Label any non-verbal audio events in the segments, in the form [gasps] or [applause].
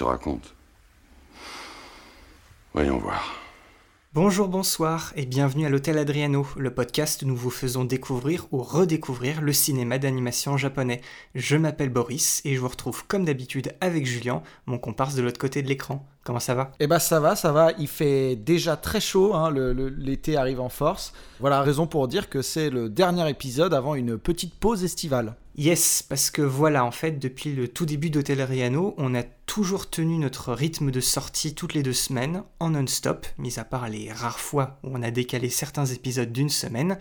Te raconte. Voyons voir. Bonjour, bonsoir et bienvenue à l'Hôtel Adriano, le podcast où nous vous faisons découvrir ou redécouvrir le cinéma d'animation japonais. Je m'appelle Boris et je vous retrouve comme d'habitude avec Julien, mon comparse de l'autre côté de l'écran. Comment ça va? Eh ben ça va, ça va. Il fait déjà très chaud, hein, l'été arrive en force. Voilà, raison pour dire que c'est le dernier épisode avant une petite pause estivale. Yes, parce que voilà, en fait, depuis le tout début d'Hôtel Adriano, on a toujours tenu notre rythme de sortie toutes les deux semaines, en non-stop, mis à part les rares fois où on a décalé certains épisodes d'une semaine.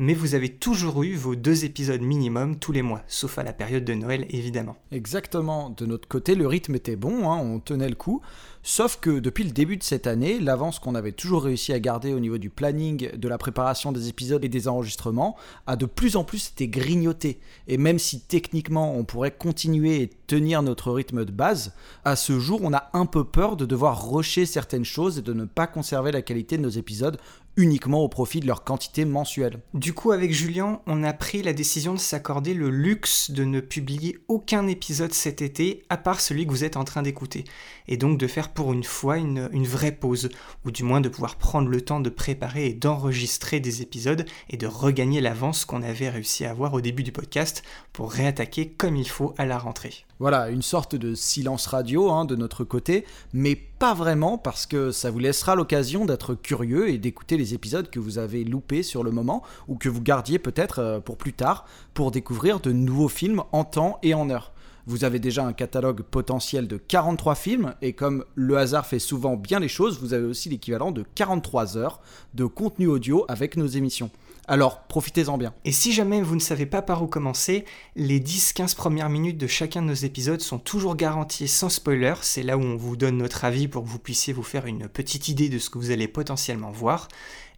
Mais vous avez toujours eu vos deux épisodes minimum tous les mois, sauf à la période de Noël évidemment. Exactement. De notre côté, le rythme était bon, hein, on tenait le coup. Sauf que depuis le début de cette année, l'avance qu'on avait toujours réussi à garder au niveau du planning, de la préparation des épisodes et des enregistrements, a de plus en plus été grignoté. Et même si techniquement on pourrait continuer et tenir notre rythme de base, à ce jour on a un peu peur de devoir rusher certaines choses et de ne pas conserver la qualité de nos épisodes uniquement au profit de leur quantité mensuelle. Du coup, avec Julien, on a pris la décision de s'accorder le luxe de ne publier aucun épisode cet été, à part celui que vous êtes en train d'écouter. Et donc de faire pour une fois une, vraie pause, ou du moins de pouvoir prendre le temps de préparer et d'enregistrer des épisodes et de regagner l'avance qu'on avait réussi à avoir au début du podcast pour réattaquer comme il faut à la rentrée. Voilà, une sorte de silence radio hein, de notre côté, mais pas vraiment parce que ça vous laissera l'occasion d'être curieux et d'écouter les épisodes que vous avez loupés sur le moment ou que vous gardiez peut-être euh, pour plus tard pour découvrir de nouveaux films en temps et en heure. Vous avez déjà un catalogue potentiel de 43 films et comme le hasard fait souvent bien les choses, vous avez aussi l'équivalent de 43 heures de contenu audio avec nos émissions. Alors profitez-en bien. Et si jamais vous ne savez pas par où commencer, les 10-15 premières minutes de chacun de nos épisodes sont toujours garanties sans spoiler. C'est là où on vous donne notre avis pour que vous puissiez vous faire une petite idée de ce que vous allez potentiellement voir.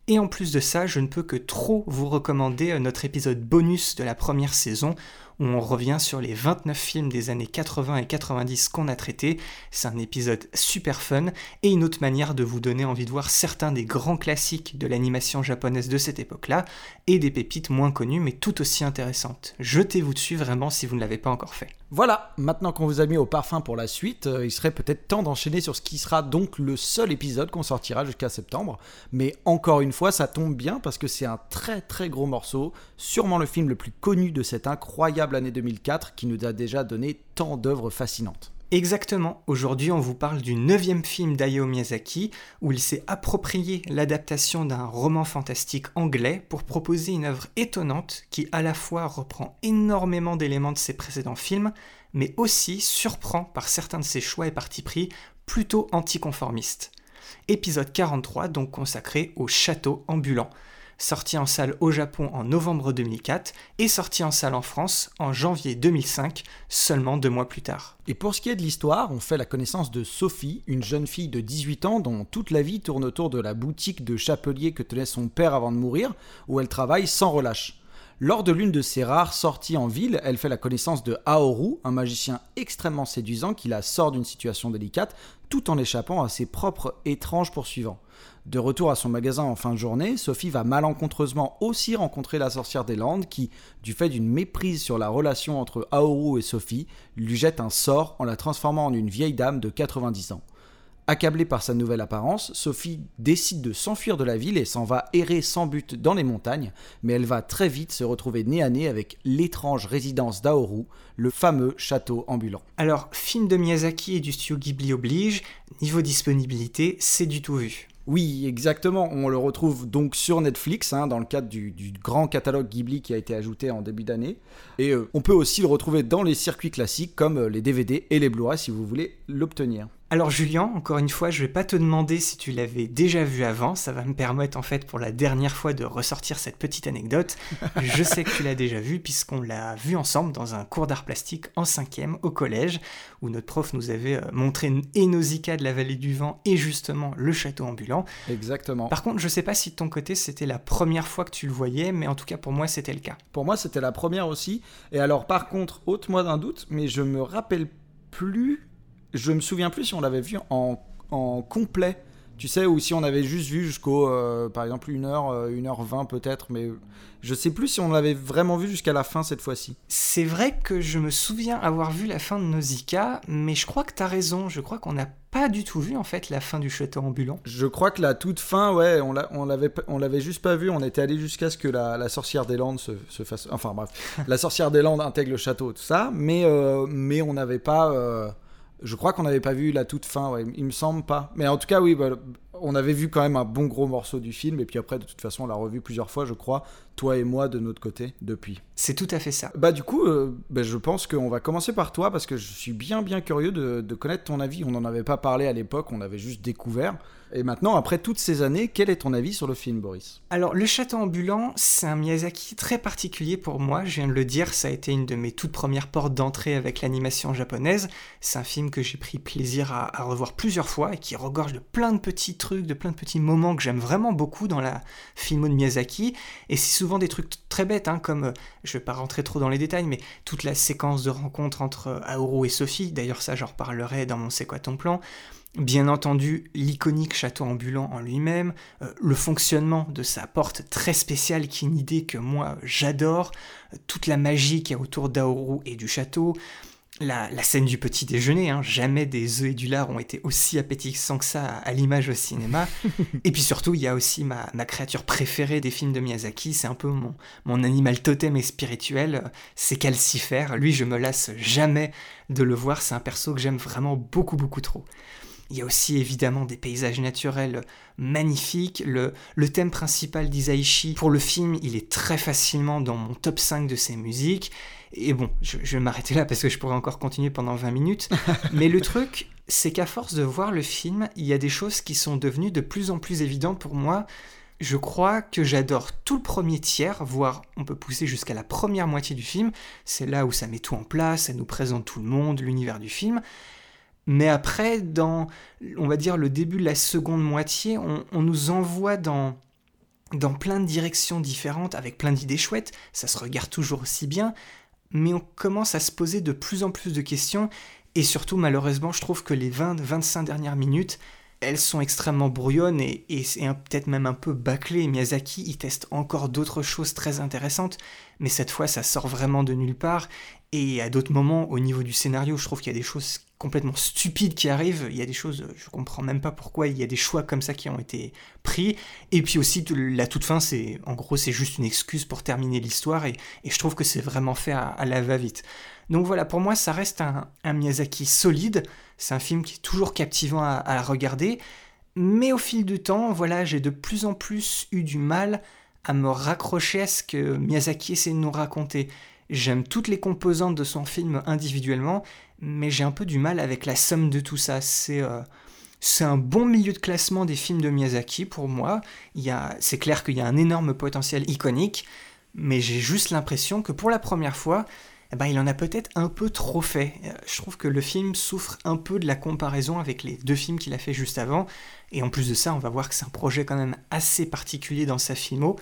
Et en plus de ça, je ne peux que trop vous recommander euh, notre épisode bonus de la première saison on revient sur les 29 films des années 80 et 90 qu'on a traités. C'est un épisode super fun et une autre manière de vous donner envie de voir certains des grands classiques de l'animation japonaise de cette époque-là et des pépites moins connues mais tout aussi intéressantes. Jetez-vous dessus vraiment si vous ne l'avez pas encore fait. Voilà, maintenant qu'on vous a mis au parfum pour la suite, euh, il serait peut-être temps d'enchaîner sur ce qui sera donc le seul épisode qu'on sortira jusqu'à septembre. Mais encore une fois, ça tombe bien parce que c'est un très très gros morceau, sûrement le film le plus connu de cette incroyable année 2004 qui nous a déjà donné tant d'œuvres fascinantes. Exactement, aujourd'hui on vous parle du neuvième film d'Hayao Miyazaki où il s'est approprié l'adaptation d'un roman fantastique anglais pour proposer une œuvre étonnante qui à la fois reprend énormément d'éléments de ses précédents films mais aussi surprend par certains de ses choix et partis pris plutôt anticonformistes. Épisode 43 donc consacré au château ambulant sorti en salle au Japon en novembre 2004 et sorti en salle en France en janvier 2005, seulement deux mois plus tard. Et pour ce qui est de l'histoire, on fait la connaissance de Sophie, une jeune fille de 18 ans dont toute la vie tourne autour de la boutique de chapelier que tenait son père avant de mourir, où elle travaille sans relâche. Lors de l'une de ses rares sorties en ville, elle fait la connaissance de Aoru, un magicien extrêmement séduisant qui la sort d'une situation délicate tout en échappant à ses propres étranges poursuivants. De retour à son magasin en fin de journée, Sophie va malencontreusement aussi rencontrer la sorcière des Landes qui, du fait d'une méprise sur la relation entre Aoru et Sophie, lui jette un sort en la transformant en une vieille dame de 90 ans. Accablée par sa nouvelle apparence, Sophie décide de s'enfuir de la ville et s'en va errer sans but dans les montagnes, mais elle va très vite se retrouver nez à nez avec l'étrange résidence d'Aoru, le fameux château ambulant. Alors, film de Miyazaki et du studio Ghibli oblige, niveau disponibilité, c'est du tout vu. Oui, exactement. On le retrouve donc sur Netflix, hein, dans le cadre du, grand catalogue Ghibli qui a été ajouté en début d'année. Et euh, on peut aussi le retrouver dans les circuits classiques comme euh, les DVD et les Blu-ray si vous voulez l'obtenir. Alors Julien, encore une fois, je vais pas te demander si tu l'avais déjà vu avant, ça va me permettre en fait pour la dernière fois de ressortir cette petite anecdote. [laughs] Je sais que tu l'as déjà vu puisqu'on l'a vu ensemble dans un cours d'art plastique en cinquième au collège, où notre prof nous avait euh, montré et Nausicaa de la vallée du vent et justement le château ambulant. Exactement. Par contre, je sais pas si de ton côté c'était la première fois que tu le voyais, mais en tout cas pour moi c'était le cas. Pour moi c'était la première aussi. Et alors par contre, ôte-moi d'un doute, mais je me rappelle plus je me souviens plus si on l'avait vu en, en, complet. Tu sais, ou si on avait juste vu jusqu'au, euh, par exemple, 1h, 1h20 euh, peut-être, mais je sais plus si on l'avait vraiment vu jusqu'à la fin cette fois-ci. C'est vrai que je me souviens avoir vu la fin de Nausicaa, mais je crois que tu as raison, je crois qu'on n'a pas du tout vu en fait la fin du château ambulant. Je crois que la toute fin, ouais, on, l'avait, on l'avait juste pas vu, on était allé jusqu'à ce que la, sorcière des Landes se, fasse... Enfin bref, [laughs] la sorcière des Landes intègre le château, tout ça, mais, euh, mais on n'avait pas... Je crois qu'on n'avait pas vu la toute fin, ouais. il me semble pas. Mais en tout cas, oui, bah, on avait vu quand même un bon gros morceau du film, et puis après, de toute façon, on l'a revu plusieurs fois, je crois, toi et moi de notre côté, depuis. C'est tout à fait ça. Bah du coup, euh, bah, je pense qu'on va commencer par toi, parce que je suis bien bien curieux de, de connaître ton avis. On n'en avait pas parlé à l'époque, on avait juste découvert. Et maintenant, après toutes ces années, quel est ton avis sur le film, Boris? Alors, Le Château ambulant, c'est un Miyazaki très particulier pour moi. Je viens de le dire, ça a été une de mes toutes premières portes d'entrée avec l'animation japonaise. C'est un film que j'ai pris plaisir à, revoir plusieurs fois et qui regorge de plein de petits trucs, de plein de petits moments que j'aime vraiment beaucoup dans la filmo de Miyazaki. Et c'est souvent des trucs très bêtes, hein, comme, euh, je vais pas rentrer trop dans les détails, mais toute la séquence de rencontre entre euh, Aoru et Sophie. D'ailleurs, ça, j'en reparlerai dans mon C'est quoi ton plan? Bien entendu, l'iconique château ambulant en lui-même, euh, le fonctionnement de sa porte très spéciale qui est une idée que moi j'adore, euh, toute la magie qui est autour d'Aoru et du château, la, scène du petit déjeuner, hein, jamais des œufs et du lard ont été aussi appétissants que ça à, l'image au cinéma. [laughs] et puis surtout, il y a aussi ma, créature préférée des films de Miyazaki, c'est un peu mon, mon animal totem et spirituel, c'est Calcifère. Lui, je me lasse jamais de le voir, c'est un perso que j'aime vraiment beaucoup beaucoup trop. Il y a aussi évidemment des paysages naturels magnifiques. Le, le thème principal d'Isaichi pour le film, il est très facilement dans mon top 5 de ses musiques. Et bon, je, vais m'arrêter là parce que je pourrais encore continuer pendant 20 minutes. [laughs] Mais le truc, c'est qu'à force de voir le film, il y a des choses qui sont devenues de plus en plus évidentes pour moi. Je crois que j'adore tout le premier tiers, voire on peut pousser jusqu'à la première moitié du film. C'est là où ça met tout en place, ça nous présente tout le monde, l'univers du film. Mais après, dans, on va dire, le début de la seconde moitié, on, nous envoie dans, dans plein de directions différentes, avec plein d'idées chouettes, ça se regarde toujours aussi bien, mais on commence à se poser de plus en plus de questions, et surtout, malheureusement, je trouve que les 20-25 dernières minutes, elles sont extrêmement brouillonnes et, et peut-être même un peu bâclé. Miyazaki, il teste encore d'autres choses très intéressantes, mais cette fois, ça sort vraiment de nulle part. Et à d'autres moments, au niveau du scénario, je trouve qu'il y a des choses complètement stupides qui arrivent. Il y a des choses, je comprends même pas pourquoi il y a des choix comme ça qui ont été pris. Et puis aussi, la toute fin, c'est, en gros, c'est juste une excuse pour terminer l'histoire et, je trouve que c'est vraiment fait à, la va-vite. Donc voilà, pour moi, ça reste un, Miyazaki solide. C'est un film qui est toujours captivant à, regarder. Mais au fil du temps, voilà, j'ai de plus en plus eu du mal à me raccrocher à ce que Miyazaki essaie de nous raconter. J'aime toutes les composantes de son film individuellement, mais j'ai un peu du mal avec la somme de tout ça. C'est euh, c'est un bon milieu de classement des films de Miyazaki pour moi. C'est clair qu'il y a un énorme potentiel iconique, mais j'ai juste l'impression que pour la première fois, eh ben, il en a peut-être un peu trop fait. Euh, je trouve que le film souffre un peu de la comparaison avec les deux films qu'il a fait juste avant. Et en plus de ça, on va voir que c'est un projet quand même assez particulier dans sa filmo.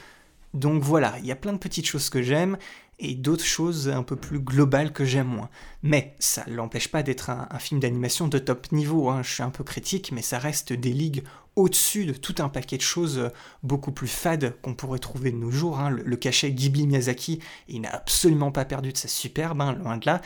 Donc voilà, il y a plein de petites choses que j'aime et d'autres choses un peu plus globales que j'aime moins. Mais ça ne l'empêche pas d'être un, film d'animation de top niveau, hein. je suis un peu critique, mais ça reste des ligues au-dessus de tout un paquet de choses beaucoup plus fades qu'on pourrait trouver de nos jours. Hein. Le, cachet Ghibli Miyazaki, il n'a absolument pas perdu de sa superbe, hein, loin de là.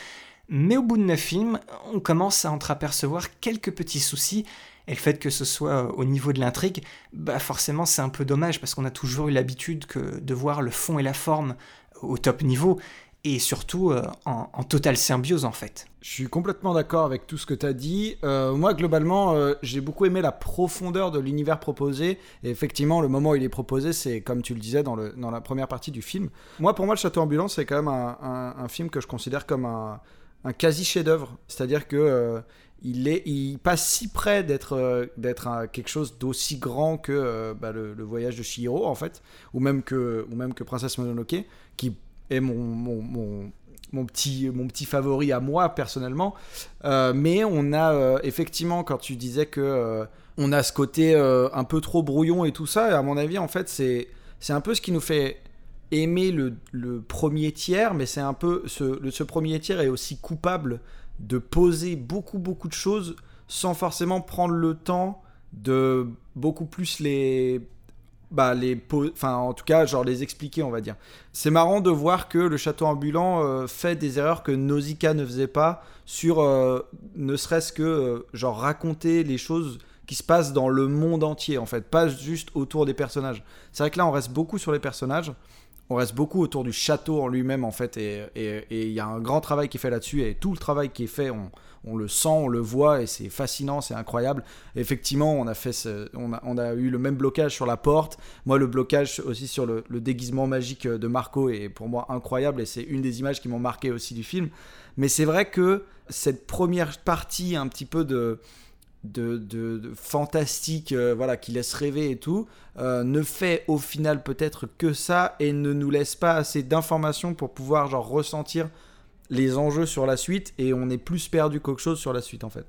Mais au bout de neuf films, on commence à entreapercevoir quelques petits soucis, et le fait que ce soit au niveau de l'intrigue, bah forcément c'est un peu dommage parce qu'on a toujours eu l'habitude de voir le fond et la forme au top niveau et surtout euh, en, totale symbiose en fait. Je suis complètement d'accord avec tout ce que tu as dit. Euh, moi globalement euh, j'ai beaucoup aimé la profondeur de l'univers proposé et effectivement le moment où il est proposé c'est comme tu le disais dans, le, dans la première partie du film. Moi pour moi le Château Ambulance c'est quand même un, film que je considère comme un, quasi chef-d'œuvre. C'est-à-dire que il, est, il passe si près d'être euh, quelque chose d'aussi grand que bah, le, voyage de Chihiro, en fait, ou même que, ou même que Princesse Mononoke, qui mon, petit, mon petit favori à moi, personnellement. Euh, mais on a, euh, effectivement, quand tu disais que euh, on a ce côté un peu trop brouillon et tout ça, et à mon avis, en fait, c'est c'est un peu ce qui nous fait aimer le, premier tiers, mais c'est un peu ce, ce premier tiers est aussi coupable de poser beaucoup beaucoup de choses sans forcément prendre le temps de beaucoup plus les bah les enfin en tout cas genre les expliquer on va dire. C'est marrant de voir que le château ambulant euh, fait des erreurs que Nausicaa ne faisait pas sur euh, ne serait-ce que euh, genre raconter les choses qui se passent dans le monde entier en fait. Pas juste autour des personnages. C'est vrai que là on reste beaucoup sur les personnages on reste beaucoup autour du château en lui-même en fait et il y a un grand travail qui est fait là-dessus et tout le travail qui est fait on, le sent, on le voit et c'est fascinant, c'est incroyable. Effectivement, on a fait, on a eu le même blocage sur la porte. Moi, le blocage aussi sur le, le déguisement magique de Marco est pour moi incroyable et c'est une des images qui m'ont marqué aussi du film. Mais c'est vrai que cette première partie un petit peu de de, fantastique, euh, voilà, qui laisse rêver et tout, euh, ne fait au final peut-être que ça et ne nous laisse pas assez d'informations pour pouvoir genre ressentir les enjeux sur la suite et on est plus perdu qu'autre chose sur la suite en fait.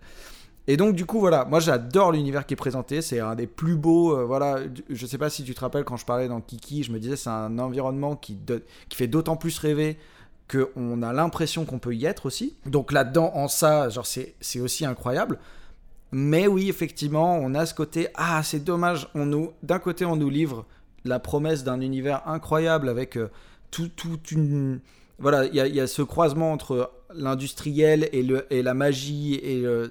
Et donc du coup voilà, moi j'adore l'univers qui est présenté, c'est un des plus beaux, euh, voilà, je sais pas si tu te rappelles quand je parlais dans Kiki, je me disais c'est un environnement qui, fait d'autant plus rêver qu'on a l'impression qu'on peut y être aussi. Donc là-dedans, en ça, genre c'est aussi incroyable. Mais oui, effectivement, on a ce côté, ah c'est dommage, on d'un côté on nous livre la promesse d'un univers incroyable avec euh, tout, toute une voilà, il y a ce croisement entre l'industriel et, et la magie, et euh,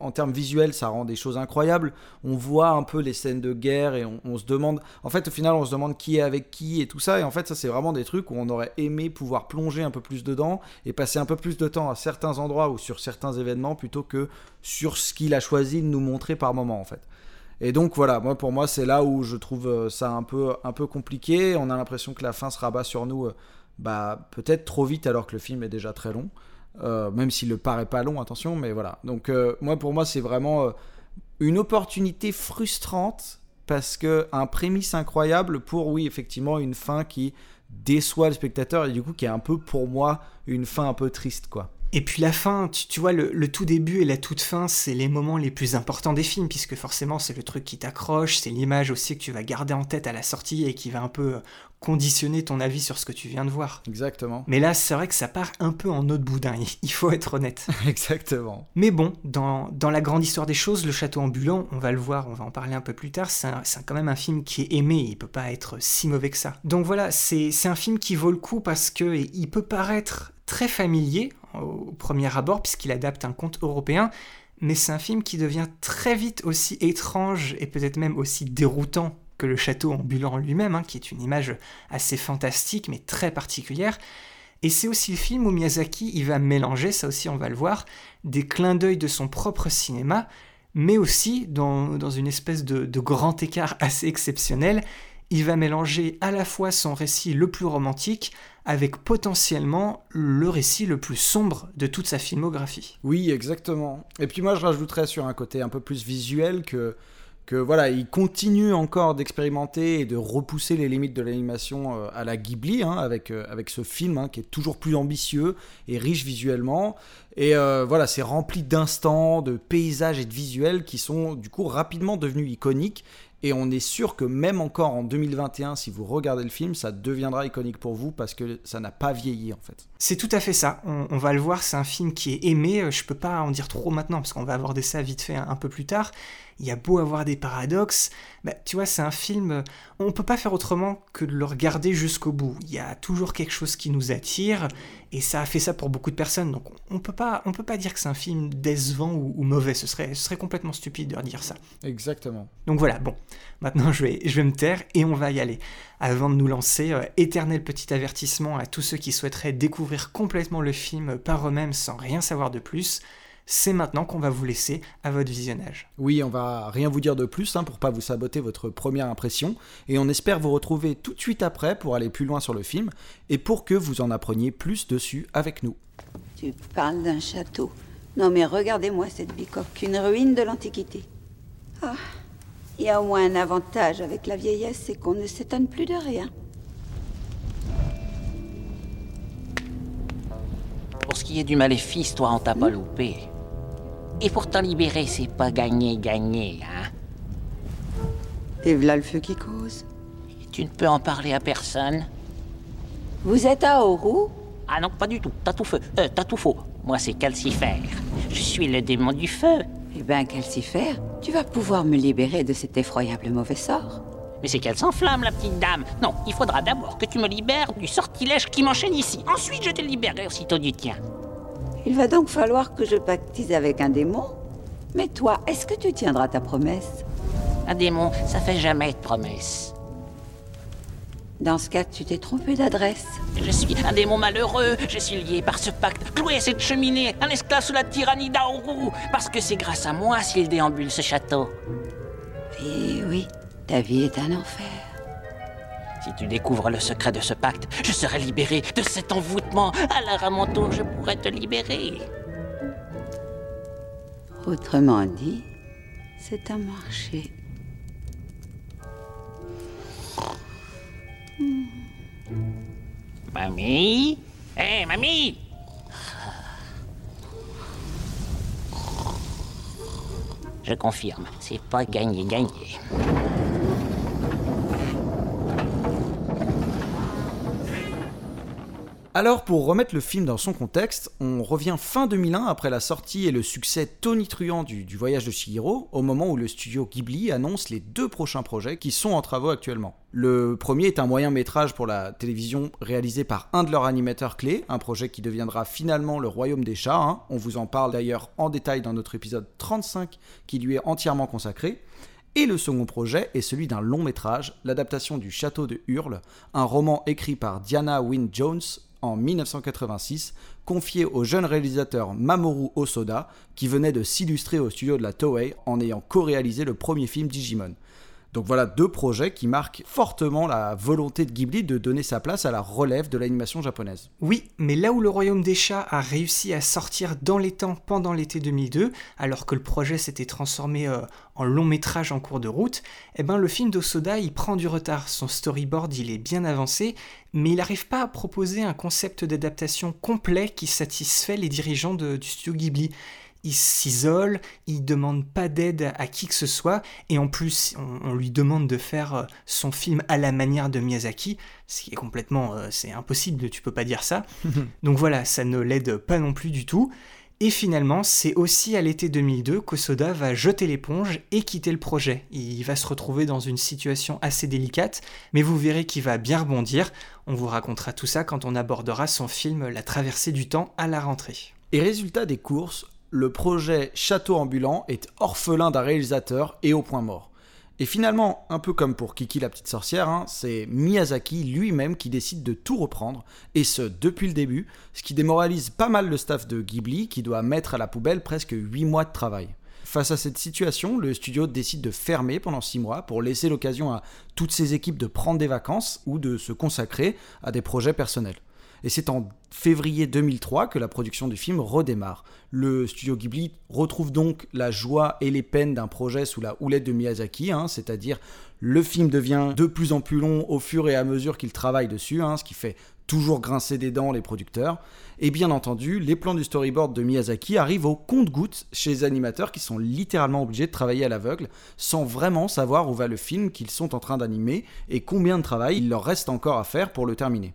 en termes visuels, ça rend des choses incroyables. On voit un peu les scènes de guerre et on, on se demande, en fait, au final, on se demande qui est avec qui et tout ça. Et en fait, ça, c'est vraiment des trucs où on aurait aimé pouvoir plonger un peu plus dedans et passer un peu plus de temps à certains endroits ou sur certains événements plutôt que sur ce qu'il a choisi de nous montrer par moment, en fait. Et donc voilà, moi pour moi c'est là où je trouve euh, ça un peu un peu compliqué. On a l'impression que la fin se rabat sur nous, euh, bah peut-être trop vite alors que le film est déjà très long, Euh, même s'il ne paraît pas long, attention. Mais voilà. Donc euh, moi pour moi c'est vraiment euh, une opportunité frustrante parce que un prémisse incroyable pour oui effectivement une fin qui déçoit le spectateur et du coup qui est un peu pour moi une fin un peu triste quoi. Et puis la fin, tu, tu vois, le, le tout début et la toute fin, c'est les moments les plus importants des films, puisque forcément c'est le truc qui t'accroche, c'est l'image aussi que tu vas garder en tête à la sortie et qui va un peu euh, conditionner ton avis sur ce que tu viens de voir. Exactement. Mais là, c'est vrai que ça part un peu en de boudin, il- faut être honnête. [laughs] Exactement. Mais bon, dans, dans la grande histoire des choses, le château ambulant, on va le voir, on va en parler un peu plus tard, c'est quand même un film qui est aimé, il peut pas être si mauvais que ça. Donc voilà, c'est c'est un film qui vaut le coup parce que il peut paraître très familier au premier abord, puisqu'il adapte un conte européen, mais c'est un film qui devient très vite aussi étrange et peut-être même aussi déroutant que le château ambulant lui-même, hein, qui est une image assez fantastique mais très particulière. Et c'est aussi le film où Miyazaki il va mélanger, ça aussi on va le voir, des clins d'œil de son propre cinéma, mais aussi dans, une espèce de grand écart assez exceptionnel, il va mélanger à la fois son récit le plus romantique avec potentiellement le récit le plus sombre de toute sa filmographie. Oui, exactement. Et puis moi, je rajouterais sur un côté un peu plus visuel que, que voilà, il continue encore d'expérimenter et de repousser les limites de l'animation euh, à la Ghibli, hein, avec, euh, avec ce film hein, qui est toujours plus ambitieux et riche visuellement. Et euh, voilà, c'est rempli d'instants, de paysages et de visuels qui sont du coup rapidement devenus iconiques. Et on est sûr que même encore en 2021, si vous regardez le film, ça deviendra iconique pour vous parce que ça n'a pas vieilli en fait. C'est tout à fait ça, on, on va le voir, c'est un film qui est aimé, euh, je peux pas en dire trop maintenant parce qu'on va aborder ça vite fait un, un peu plus tard. Il y a beau avoir des paradoxes, bah, tu vois, c'est un film, euh, on peut pas faire autrement que de le regarder jusqu'au bout. Il y a toujours quelque chose qui nous attire et ça a fait ça pour beaucoup de personnes, donc on, on peut pas, on peut pas dire que c'est un film décevant ou, ou mauvais, ce serait, ce serait complètement stupide de dire ça. Exactement. Donc voilà, bon, maintenant je vais, je vais me taire et on va y aller. Avant de nous lancer, euh, éternel petit avertissement à tous ceux qui souhaiteraient découvrir complètement le film par eux-mêmes sans rien savoir de plus, c'est maintenant qu'on va vous laisser à votre visionnage. Oui, on va rien vous dire de plus hein, pour pas vous saboter votre première impression et on espère vous retrouver tout de suite après pour aller plus loin sur le film et pour que vous en appreniez plus dessus avec nous. Tu parles d'un château. Non mais regardez-moi cette bicoque, une ruine de l'Antiquité. Ah, il y a au moins un avantage avec la vieillesse, c'est qu'on ne s'étonne plus de rien. Pour ce qui est du maléfice, toi, on t'a pas loupé. Et pour t'en libérer, c'est pas gagné-gagné, hein? Et voilà le feu qui cause. Tu ne peux en parler à personne? Vous êtes à Oru? Ah non, pas du tout. T'as tout feu. Euh, t'as tout faux. Moi, c'est Calcifère. Je suis le démon du feu. Eh ben, Calcifère, tu vas pouvoir me libérer de cet effroyable mauvais sort. Mais c'est qu'elle s'enflamme, la petite dame. Non, il faudra d'abord que tu me libères du sortilège qui m'enchaîne ici. Ensuite, je te libérerai aussitôt du tien. Il va donc falloir que je pactise avec un démon Mais toi, est-ce que tu tiendras ta promesse? Un démon, ça fait jamais de promesse. Dans ce cas, tu t'es trompé d'adresse. Je suis un démon malheureux. Je suis lié par ce pacte, cloué à cette cheminée, un esclave sous la tyrannie d'Aoru. Parce que c'est grâce à moi s'il déambule ce château. Et oui, ta vie est un enfer. Si tu découvres le secret de ce pacte, je serai libéré de cet envoûtement. Alors à mon tour, je pourrai te libérer. Autrement dit, c'est un marché. Mamie Hé, mamie Je confirme, c'est pas gagné-gagné. Alors, pour remettre le film dans son contexte, on revient fin 2001 après la sortie et le succès tonitruant du, du Voyage de Chihiro, au moment où le studio Ghibli annonce les deux prochains projets qui sont en travaux actuellement. Le premier est un moyen métrage pour la télévision réalisé par un de leurs animateurs clés, un projet qui deviendra finalement le Royaume des Chats. hein. On vous en parle d'ailleurs en détail dans notre épisode 35 qui lui est entièrement consacré. Et le second projet est celui d'un long métrage, l'adaptation du Château de Hurle, un roman écrit par Diana Wynne Jones en 1986, confié au jeune réalisateur Mamoru Osoda, qui venait de s'illustrer au studio de la Toei en ayant co-réalisé le premier film Digimon. Donc voilà deux projets qui marquent fortement la volonté de Ghibli de donner sa place à la relève de l'animation japonaise. Oui, mais là où le Royaume des Chats a réussi à sortir dans les temps pendant l'été 2002, alors que le projet s'était transformé euh, en long métrage en cours de route, eh ben le film d'Osoda il prend du retard. Son storyboard il est bien avancé, mais il n'arrive pas à proposer un concept d'adaptation complet qui satisfait les dirigeants du studio Ghibli. Il s'isole, il demande pas d'aide à qui que ce soit, et en plus, on, on lui demande de faire euh, son film à la manière de Miyazaki, ce qui est complètement, euh, c'est impossible, tu peux pas dire ça. [laughs] Donc voilà, ça ne l'aide pas non plus du tout. Et finalement, c'est aussi à l'été 2002 qu'Osoda va jeter l'éponge et quitter le projet. Il va se retrouver dans une situation assez délicate, mais vous verrez qu'il va bien rebondir. On vous racontera tout ça quand on abordera son film La traversée du temps à la rentrée. Et résultat des courses, le projet Château ambulant est orphelin d'un réalisateur et au point mort. Et finalement, un peu comme pour Kiki la petite sorcière, hein, c'est Miyazaki lui-même qui décide de tout reprendre, et ce depuis le début, ce qui démoralise pas mal le staff de Ghibli qui doit mettre à la poubelle presque 8 mois de travail. Face à cette situation, le studio décide de fermer pendant 6 mois pour laisser l'occasion à toutes ses équipes de prendre des vacances ou de se consacrer à des projets personnels. Et c'est en février 2003 que la production du film redémarre. Le studio Ghibli retrouve donc la joie et les peines d'un projet sous la houlette de Miyazaki, hein, c'est-à-dire le film devient de plus en plus long au fur et à mesure qu'il travaille dessus, hein, ce qui fait toujours grincer des dents les producteurs. Et bien entendu, les plans du storyboard de Miyazaki arrivent au compte-gouttes chez les animateurs qui sont littéralement obligés de travailler à l'aveugle sans vraiment savoir où va le film qu'ils sont en train d'animer et combien de travail il leur reste encore à faire pour le terminer.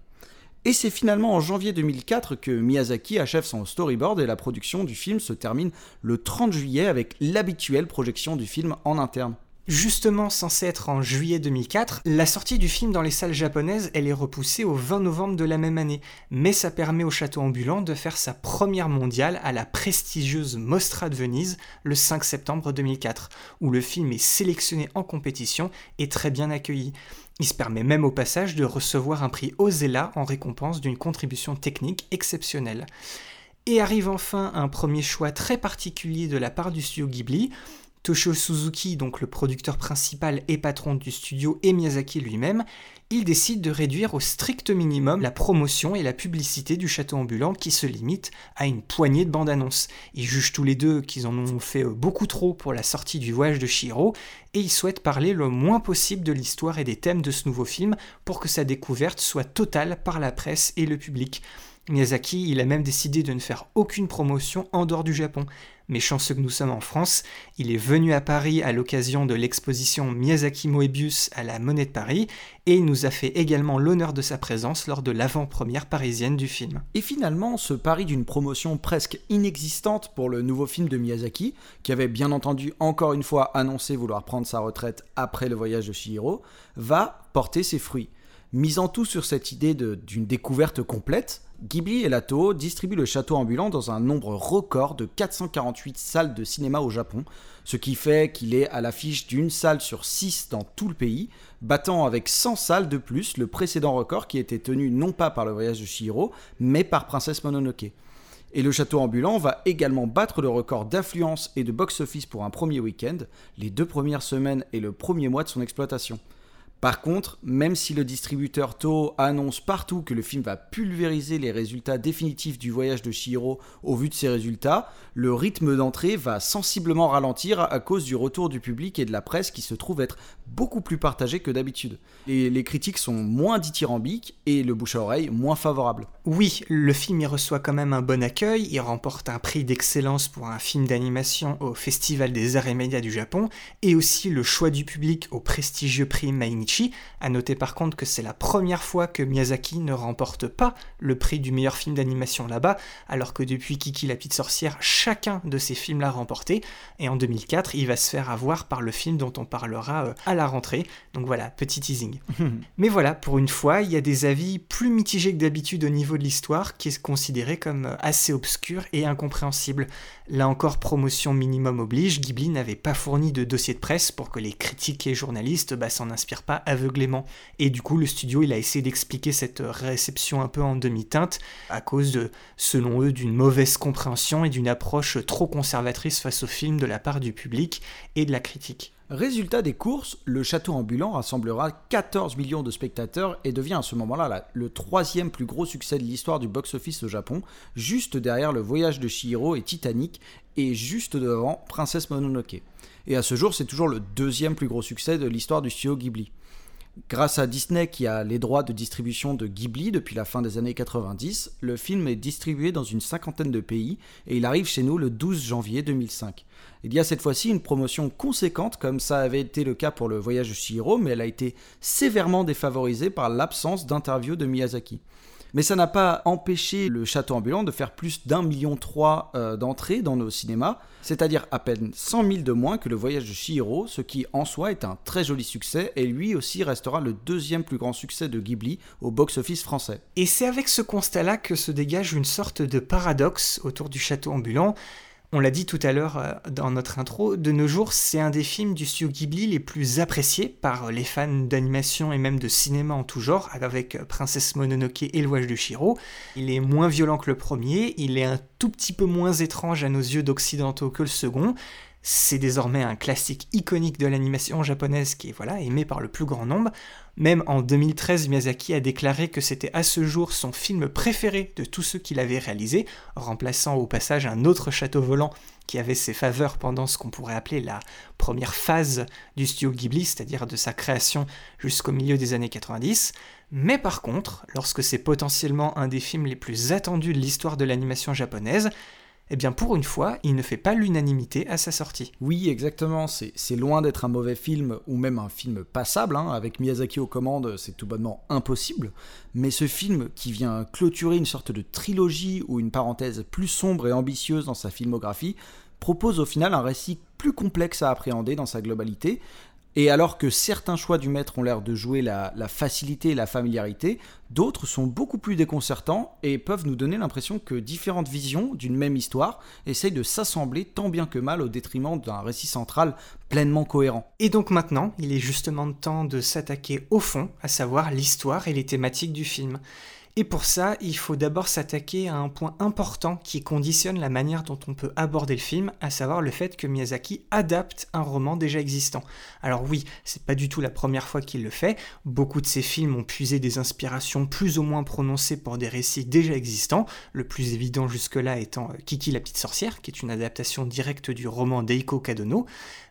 Et c'est finalement en janvier 2004 que Miyazaki achève son storyboard et la production du film se termine le 30 juillet avec l'habituelle projection du film en interne. Justement censé être en juillet 2004, la sortie du film dans les salles japonaises, elle est repoussée au 20 novembre de la même année, mais ça permet au château ambulant de faire sa première mondiale à la prestigieuse Mostra de Venise le 5 septembre 2004, où le film est sélectionné en compétition et très bien accueilli. Il se permet même au passage de recevoir un prix Ozella en récompense d'une contribution technique exceptionnelle. Et arrive enfin un premier choix très particulier de la part du studio Ghibli, Toshio Suzuki, donc le producteur principal et patron du studio, et Miyazaki lui-même, ils décident de réduire au strict minimum la promotion et la publicité du château ambulant qui se limite à une poignée de bandes annonces. Ils jugent tous les deux qu'ils en ont fait beaucoup trop pour la sortie du voyage de Shiro et ils souhaitent parler le moins possible de l'histoire et des thèmes de ce nouveau film pour que sa découverte soit totale par la presse et le public. Miyazaki, il a même décidé de ne faire aucune promotion en dehors du Japon. Mais chanceux que nous sommes en France, il est venu à Paris à l'occasion de l'exposition Miyazaki Moebius à la Monnaie de Paris et il nous a fait également l'honneur de sa présence lors de l'avant-première parisienne du film. Et finalement, ce pari d'une promotion presque inexistante pour le nouveau film de Miyazaki, qui avait bien entendu encore une fois annoncé vouloir prendre sa retraite après le voyage de Shihiro, va porter ses fruits. Misant tout sur cette idée d'une découverte complète, Ghibli et Lato distribuent le château ambulant dans un nombre record de 448 salles de cinéma au Japon, ce qui fait qu'il est à l'affiche d'une salle sur 6 dans tout le pays, battant avec 100 salles de plus le précédent record qui était tenu non pas par le voyage de Shihiro, mais par Princesse Mononoke. Et le château ambulant va également battre le record d'affluence et de box-office pour un premier week-end, les deux premières semaines et le premier mois de son exploitation. Par contre, même si le distributeur Toho annonce partout que le film va pulvériser les résultats définitifs du voyage de Shihiro au vu de ses résultats, le rythme d'entrée va sensiblement ralentir à cause du retour du public et de la presse qui se trouve être beaucoup plus partagé que d'habitude. Et les critiques sont moins dithyrambiques et le bouche à oreille moins favorable. Oui, le film y reçoit quand même un bon accueil, il remporte un prix d'excellence pour un film d'animation au Festival des Arts et Médias du Japon et aussi le choix du public au prestigieux prix Mainichi à noter par contre que c'est la première fois que Miyazaki ne remporte pas le prix du meilleur film d'animation là-bas, alors que depuis Kiki la petite sorcière, chacun de ses films l'a remporté. Et en 2004, il va se faire avoir par le film dont on parlera euh, à la rentrée. Donc voilà, petit teasing. [laughs] Mais voilà, pour une fois, il y a des avis plus mitigés que d'habitude au niveau de l'histoire, qui est considéré comme euh, assez obscur et incompréhensible. Là encore, promotion minimum oblige, Ghibli n'avait pas fourni de dossier de presse pour que les critiques et journalistes bah, s'en inspirent pas aveuglément. Et du coup, le studio, il a essayé d'expliquer cette réception un peu en demi-teinte à cause, de, selon eux, d'une mauvaise compréhension et d'une approche trop conservatrice face au film de la part du public et de la critique. Résultat des courses, le château ambulant rassemblera 14 millions de spectateurs et devient à ce moment-là le troisième plus gros succès de l'histoire du box-office au Japon, juste derrière le voyage de Shihiro et Titanic, et juste devant Princesse Mononoke. Et à ce jour, c'est toujours le deuxième plus gros succès de l'histoire du studio Ghibli. Grâce à Disney qui a les droits de distribution de Ghibli depuis la fin des années 90, le film est distribué dans une cinquantaine de pays et il arrive chez nous le 12 janvier 2005. Il y a cette fois-ci une promotion conséquente comme ça avait été le cas pour le voyage de Shihiro, mais elle a été sévèrement défavorisée par l'absence d'interview de Miyazaki. Mais ça n'a pas empêché le château ambulant de faire plus d'un million trois euh, d'entrées dans nos cinémas, c'est-à-dire à peine 100 000 de moins que le voyage de Shihiro, ce qui en soi est un très joli succès et lui aussi restera le deuxième plus grand succès de Ghibli au box-office français. Et c'est avec ce constat-là que se dégage une sorte de paradoxe autour du château ambulant. On l'a dit tout à l'heure euh, dans notre intro, de nos jours, c'est un des films du studio Ghibli les plus appréciés par les fans d'animation et même de cinéma en tout genre, avec Princesse Mononoke et le voyage de Shiro. Il est moins violent que le premier, il est un tout petit peu moins étrange à nos yeux d'occidentaux que le second, c'est désormais un classique iconique de l'animation japonaise qui est voilà, aimé par le plus grand nombre. Même en 2013, Miyazaki a déclaré que c'était à ce jour son film préféré de tous ceux qu'il avait réalisés, remplaçant au passage un autre château volant qui avait ses faveurs pendant ce qu'on pourrait appeler la première phase du studio Ghibli, c'est-à-dire de sa création jusqu'au milieu des années 90. Mais par contre, lorsque c'est potentiellement un des films les plus attendus de l'histoire de l'animation japonaise, eh bien pour une fois, il ne fait pas l'unanimité à sa sortie. Oui, exactement, c'est loin d'être un mauvais film ou même un film passable, hein. avec Miyazaki aux commandes, c'est tout bonnement impossible, mais ce film qui vient clôturer une sorte de trilogie ou une parenthèse plus sombre et ambitieuse dans sa filmographie, propose au final un récit plus complexe à appréhender dans sa globalité, et alors que certains choix du maître ont l'air de jouer la, facilité et la familiarité, d'autres sont beaucoup plus déconcertants et peuvent nous donner l'impression que différentes visions d'une même histoire essayent de s'assembler tant bien que mal au détriment d'un récit central pleinement cohérent. Et donc maintenant, il est justement temps de s'attaquer au fond, à savoir l'histoire et les thématiques du film. Et pour ça, il faut d'abord s'attaquer à un point important qui conditionne la manière dont on peut aborder le film, à savoir le fait que Miyazaki adapte un roman déjà existant. Alors oui, c'est pas du tout la première fois qu'il le fait. Beaucoup de ses films ont puisé des inspirations plus ou moins prononcées pour des récits déjà existants, le plus évident jusque-là étant euh, Kiki la petite sorcière, qui est une adaptation directe du roman d'Eiko Kadono.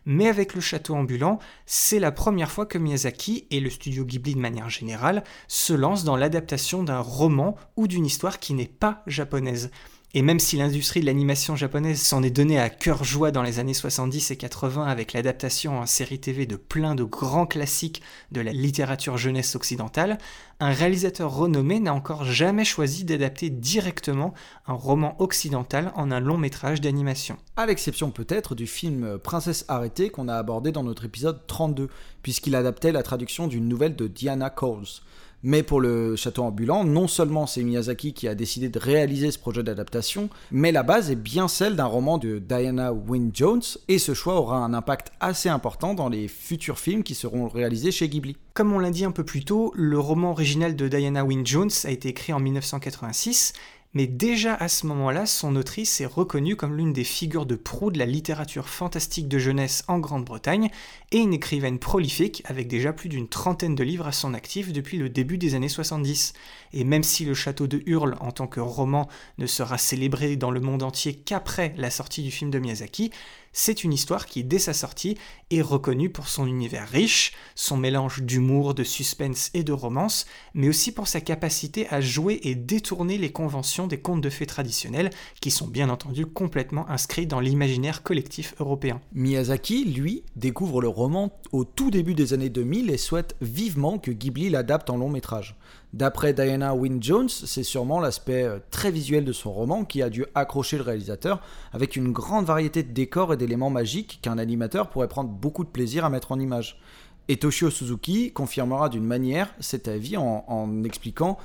Mais avec le château ambulant, c'est la première fois que Miyazaki et le studio Ghibli de manière générale se lancent dans l'adaptation d'un roman ou d'une histoire qui n'est pas japonaise. Et même si l'industrie de l'animation japonaise s'en est donnée à cœur joie dans les années 70 et 80 avec l'adaptation en série TV de plein de grands classiques de la littérature jeunesse occidentale, un réalisateur renommé n'a encore jamais choisi d'adapter directement un roman occidental en un long métrage d'animation. À l'exception peut-être du film Princesse arrêtée qu'on a abordé dans notre épisode 32, puisqu'il adaptait la traduction d'une nouvelle de Diana Coles. Mais pour le château ambulant, non seulement c'est Miyazaki qui a décidé de réaliser ce projet d'adaptation, mais la base est bien celle d'un roman de Diana Wynne Jones, et ce choix aura un impact assez important dans les futurs films qui seront réalisés chez Ghibli. Comme on l'a dit un peu plus tôt, le roman original de Diana Wynne Jones a été écrit en 1986 mais déjà à ce moment-là, son autrice est reconnue comme l'une des figures de proue de la littérature fantastique de jeunesse en Grande-Bretagne et une écrivaine prolifique avec déjà plus d'une trentaine de livres à son actif depuis le début des années 70. Et même si Le Château de Hurle en tant que roman ne sera célébré dans le monde entier qu'après la sortie du film de Miyazaki, c'est une histoire qui, dès sa sortie, est reconnue pour son univers riche, son mélange d'humour, de suspense et de romance, mais aussi pour sa capacité à jouer et détourner les conventions des contes de fées traditionnels, qui sont bien entendu complètement inscrits dans l'imaginaire collectif européen. Miyazaki, lui, découvre le roman au tout début des années 2000 et souhaite vivement que Ghibli l'adapte en long métrage. D'après Diana Wynne Jones, c'est sûrement l'aspect euh, très visuel de son roman qui a dû accrocher le réalisateur, avec une grande variété de décors et d'éléments magiques qu'un animateur pourrait prendre beaucoup de plaisir à mettre en image. Et Toshio Suzuki confirmera d'une manière cet avis en, en expliquant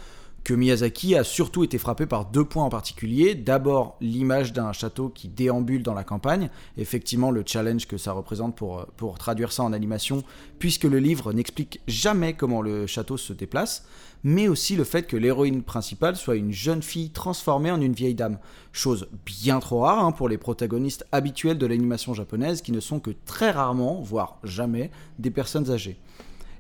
que Miyazaki a surtout été frappé par deux points en particulier. D'abord, l'image d'un château qui déambule dans la campagne, effectivement le challenge que ça représente pour, pour traduire ça en animation, puisque le livre n'explique jamais comment le château se déplace, mais aussi le fait que l'héroïne principale soit une jeune fille transformée en une vieille dame, chose bien trop rare hein, pour les protagonistes habituels de l'animation japonaise qui ne sont que très rarement, voire jamais, des personnes âgées.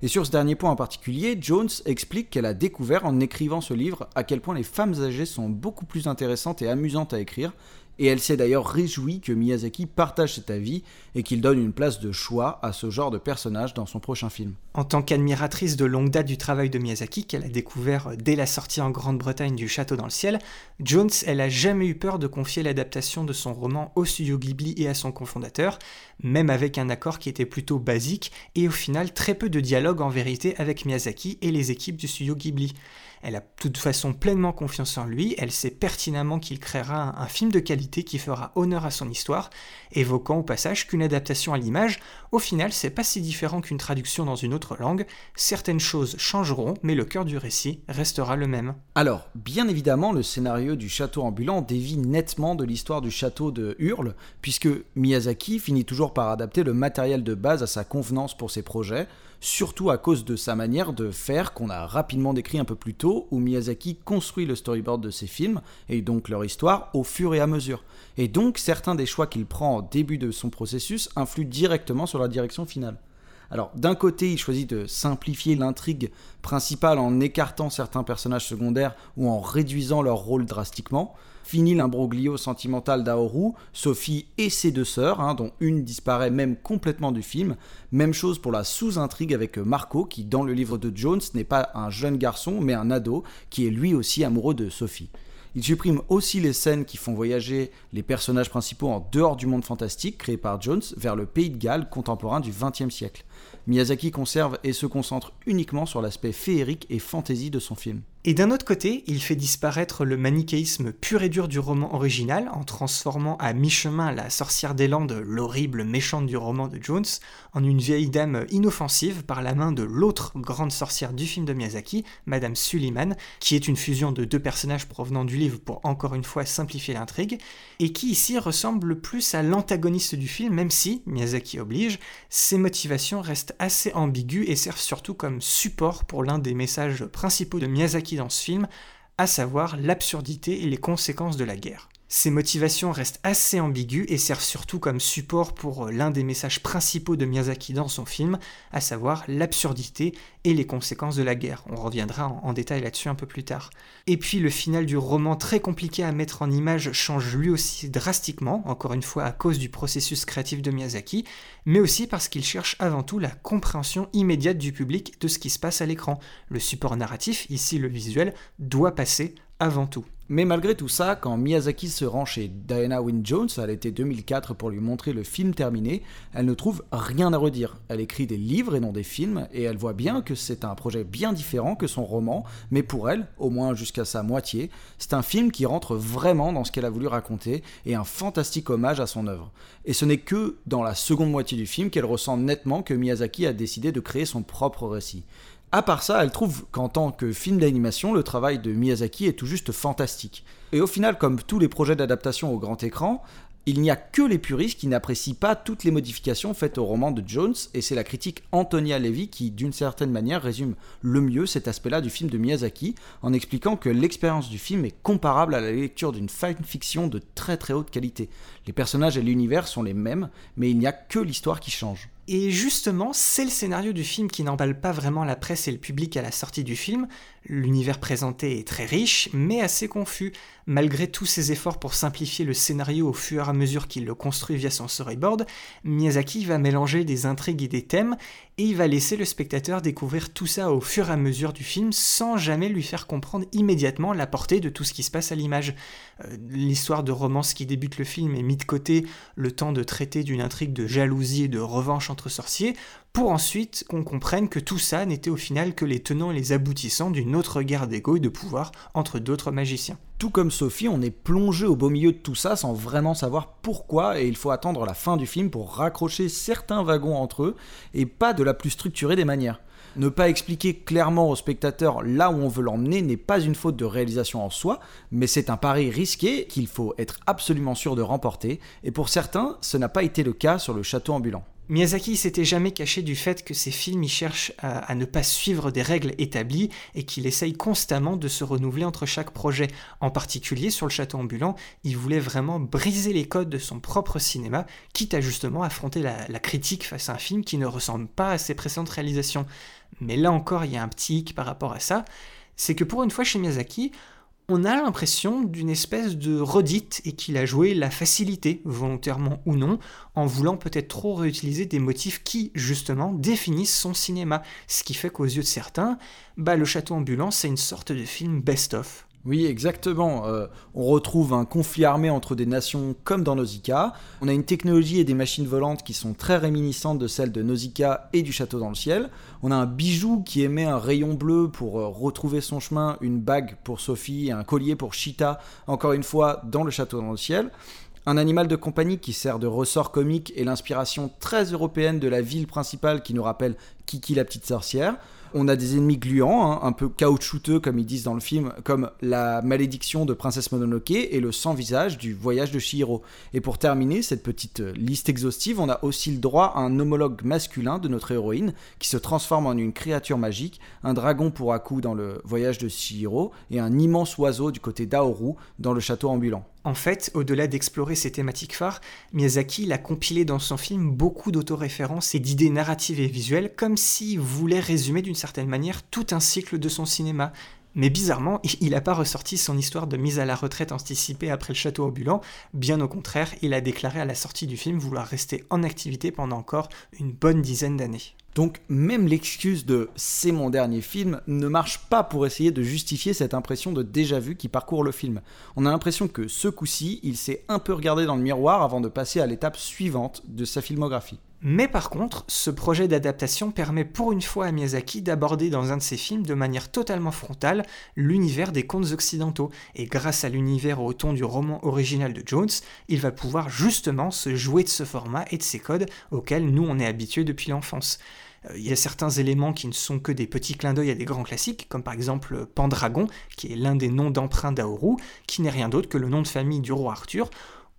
Et sur ce dernier point en particulier, Jones explique qu'elle a découvert en écrivant ce livre à quel point les femmes âgées sont beaucoup plus intéressantes et amusantes à écrire, et elle s'est d'ailleurs réjouie que Miyazaki partage cet avis et qu'il donne une place de choix à ce genre de personnage dans son prochain film. En tant qu'admiratrice de longue date du travail de Miyazaki, qu'elle a découvert dès la sortie en Grande-Bretagne du Château dans le ciel, Jones, elle a jamais eu peur de confier l'adaptation de son roman au studio Ghibli et à son cofondateur, même avec un accord qui était plutôt basique et au final très peu de dialogue en vérité avec Miyazaki et les équipes du studio Ghibli. Elle a de toute façon pleinement confiance en lui, elle sait pertinemment qu'il créera un, film de qualité qui fera honneur à son histoire, évoquant au passage qu'une adaptation à l'image, au final, c'est pas si différent qu'une traduction dans une autre langue, certaines choses changeront, mais le cœur du récit restera le même. Alors, bien évidemment, le scénario du château ambulant dévie nettement de l'histoire du château de Hurle, puisque Miyazaki finit toujours par adapter le matériel de base à sa convenance pour ses projets, surtout à cause de sa manière de faire qu'on a rapidement décrit un peu plus tôt, où Miyazaki construit le storyboard de ses films, et donc leur histoire, au fur et à mesure. Et donc certains des choix qu'il prend au début de son processus influent directement sur la direction finale. Alors d'un côté, il choisit de simplifier l'intrigue principale en écartant certains personnages secondaires ou en réduisant leur rôle drastiquement. Fini l'imbroglio sentimental d'Aoru, Sophie et ses deux sœurs, hein, dont une disparaît même complètement du film. Même chose pour la sous-intrigue avec Marco, qui dans le livre de Jones n'est pas un jeune garçon, mais un ado, qui est lui aussi amoureux de Sophie. Il supprime aussi les scènes qui font voyager les personnages principaux en dehors du monde fantastique créé par Jones vers le pays de Galles contemporain du XXe siècle. Miyazaki conserve et se concentre uniquement sur l'aspect féerique et fantaisie de son film. Et d'un autre côté, il fait disparaître le manichéisme pur et dur du roman original en transformant à mi-chemin la sorcière des Landes, l'horrible méchante du roman de Jones, en une vieille dame inoffensive par la main de l'autre grande sorcière du film de Miyazaki, Madame Suliman, qui est une fusion de deux personnages provenant du livre pour encore une fois simplifier l'intrigue, et qui ici ressemble le plus à l'antagoniste du film, même si, Miyazaki oblige, ses motivations restent assez ambiguës et servent surtout comme support pour l'un des messages principaux de Miyazaki dans ce film, à savoir l'absurdité et les conséquences de la guerre. Ces motivations restent assez ambiguës et servent surtout comme support pour euh, l'un des messages principaux de Miyazaki dans son film, à savoir l'absurdité et les conséquences de la guerre. On reviendra en, détail là-dessus un peu plus tard. Et puis le final du roman, très compliqué à mettre en image, change lui aussi drastiquement, encore une fois à cause du processus créatif de Miyazaki, mais aussi parce qu'il cherche avant tout la compréhension immédiate du public de ce qui se passe à l'écran. Le support narratif, ici le visuel, doit passer avant tout. Mais malgré tout ça, quand Miyazaki se rend chez Diana Wynne Jones à l'été 2004 pour lui montrer le film terminé, elle ne trouve rien à redire. Elle écrit des livres et non des films, et elle voit bien que c'est un projet bien différent que son roman, mais pour elle, au moins jusqu'à sa moitié, c'est un film qui rentre vraiment dans ce qu'elle a voulu raconter, et un fantastique hommage à son œuvre. Et ce n'est que dans la seconde moitié du film qu'elle ressent nettement que Miyazaki a décidé de créer son propre récit. À part ça, elle trouve qu'en tant que film d'animation, le travail de Miyazaki est tout juste fantastique. Et au final, comme tous les projets d'adaptation au grand écran, il n'y a que les puristes qui n'apprécient pas toutes les modifications faites au roman de Jones, et c'est la critique Antonia Levy qui, d'une certaine manière, résume le mieux cet aspect-là du film de Miyazaki, en expliquant que l'expérience du film est comparable à la lecture d'une fiction de très très haute qualité. Les personnages et l'univers sont les mêmes, mais il n'y a que l'histoire qui change. Et justement, c'est le scénario du film qui n'emballe pas vraiment la presse et le public à la sortie du film. L'univers présenté est très riche, mais assez confus. Malgré tous ses efforts pour simplifier le scénario au fur et à mesure qu'il le construit via son storyboard, Miyazaki va mélanger des intrigues et des thèmes, et il va laisser le spectateur découvrir tout ça au fur et à mesure du film sans jamais lui faire comprendre immédiatement la portée de tout ce qui se passe à l'image. Euh, l'histoire de romance qui débute le film est mise de côté le temps de traiter d'une intrigue de jalousie et de revanche entre sorciers, pour ensuite qu'on comprenne que tout ça n'était au final que les tenants et les aboutissants d'une autre guerre d'ego et de pouvoir entre d'autres magiciens. Tout comme Sophie, on est plongé au beau milieu de tout ça sans vraiment savoir pourquoi et il faut attendre la fin du film pour raccrocher certains wagons entre eux et pas de la plus structurée des manières. Ne pas expliquer clairement au spectateur là où on veut l'emmener n'est pas une faute de réalisation en soi, mais c'est un pari risqué qu'il faut être absolument sûr de remporter, et pour certains, ce n'a pas été le cas sur le château ambulant. Miyazaki s'était jamais caché du fait que ses films y cherchent à, ne pas suivre des règles établies et qu'il essaye constamment de se renouveler entre chaque projet. En particulier sur le château ambulant, il voulait vraiment briser les codes de son propre cinéma, quitte à justement affronter la, la critique face à un film qui ne ressemble pas à ses précédentes réalisations. Mais là encore, il y a un petit hic par rapport à ça, c'est que pour une fois chez Miyazaki, on a l'impression d'une espèce de redite et qu'il a joué la facilité, volontairement ou non, en voulant peut-être trop réutiliser des motifs qui, justement, définissent son cinéma. Ce qui fait qu'aux yeux de certains, bah, le château ambulant, c'est une sorte de film best-of. Oui, exactement. Euh, on retrouve un conflit armé entre des nations comme dans Nausicaa. On a une technologie et des machines volantes qui sont très réminiscentes de celles de Nausicaa et du château dans le ciel. On a un bijou qui émet un rayon bleu pour euh, retrouver son chemin, une bague pour Sophie et un collier pour Chita, encore une fois dans le château dans le ciel. Un animal de compagnie qui sert de ressort comique et l'inspiration très européenne de la ville principale qui nous rappelle Kiki la petite sorcière. On a des ennemis gluants, hein, un peu caoutchouteux comme ils disent dans le film, comme la malédiction de Princesse Mononoke et le sans-visage du voyage de Shihiro. Et pour terminer cette petite euh, liste exhaustive, on a aussi le droit à un homologue masculin de notre héroïne qui se transforme en une créature magique, un dragon pour Aku dans le voyage de Shihiro et un immense oiseau du côté d'Aoru dans le château ambulant. En fait, au-delà d'explorer ces thématiques phares, Miyazaki a compilé dans son film beaucoup d'autoréférences et d'idées narratives et visuelles, comme s'il voulait résumer d'une certaine manière tout un cycle de son cinéma. Mais bizarrement, [laughs] il n'a pas ressorti son histoire de mise à la retraite anticipée après le château ambulant, bien au contraire, il a déclaré à la sortie du film vouloir rester en activité pendant encore une bonne dizaine d'années. Donc même l'excuse de c'est mon dernier film ne marche pas pour essayer de justifier cette impression de déjà-vu qui parcourt le film. On a l'impression que ce coup-ci, il s'est un peu regardé dans le miroir avant de passer à l'étape suivante de sa filmographie. Mais par contre, ce projet d'adaptation permet pour une fois à Miyazaki d'aborder dans un de ses films de manière totalement frontale l'univers des contes occidentaux. Et grâce à l'univers au ton du roman original de Jones, il va pouvoir justement se jouer de ce format et de ces codes auxquels nous on est habitués depuis l'enfance. Euh, il y a certains éléments qui ne sont que des petits clins d'œil à des grands classiques, comme par exemple Pendragon, qui est l'un des noms d'emprunt d'Aoru, qui n'est rien d'autre que le nom de famille du roi Arthur,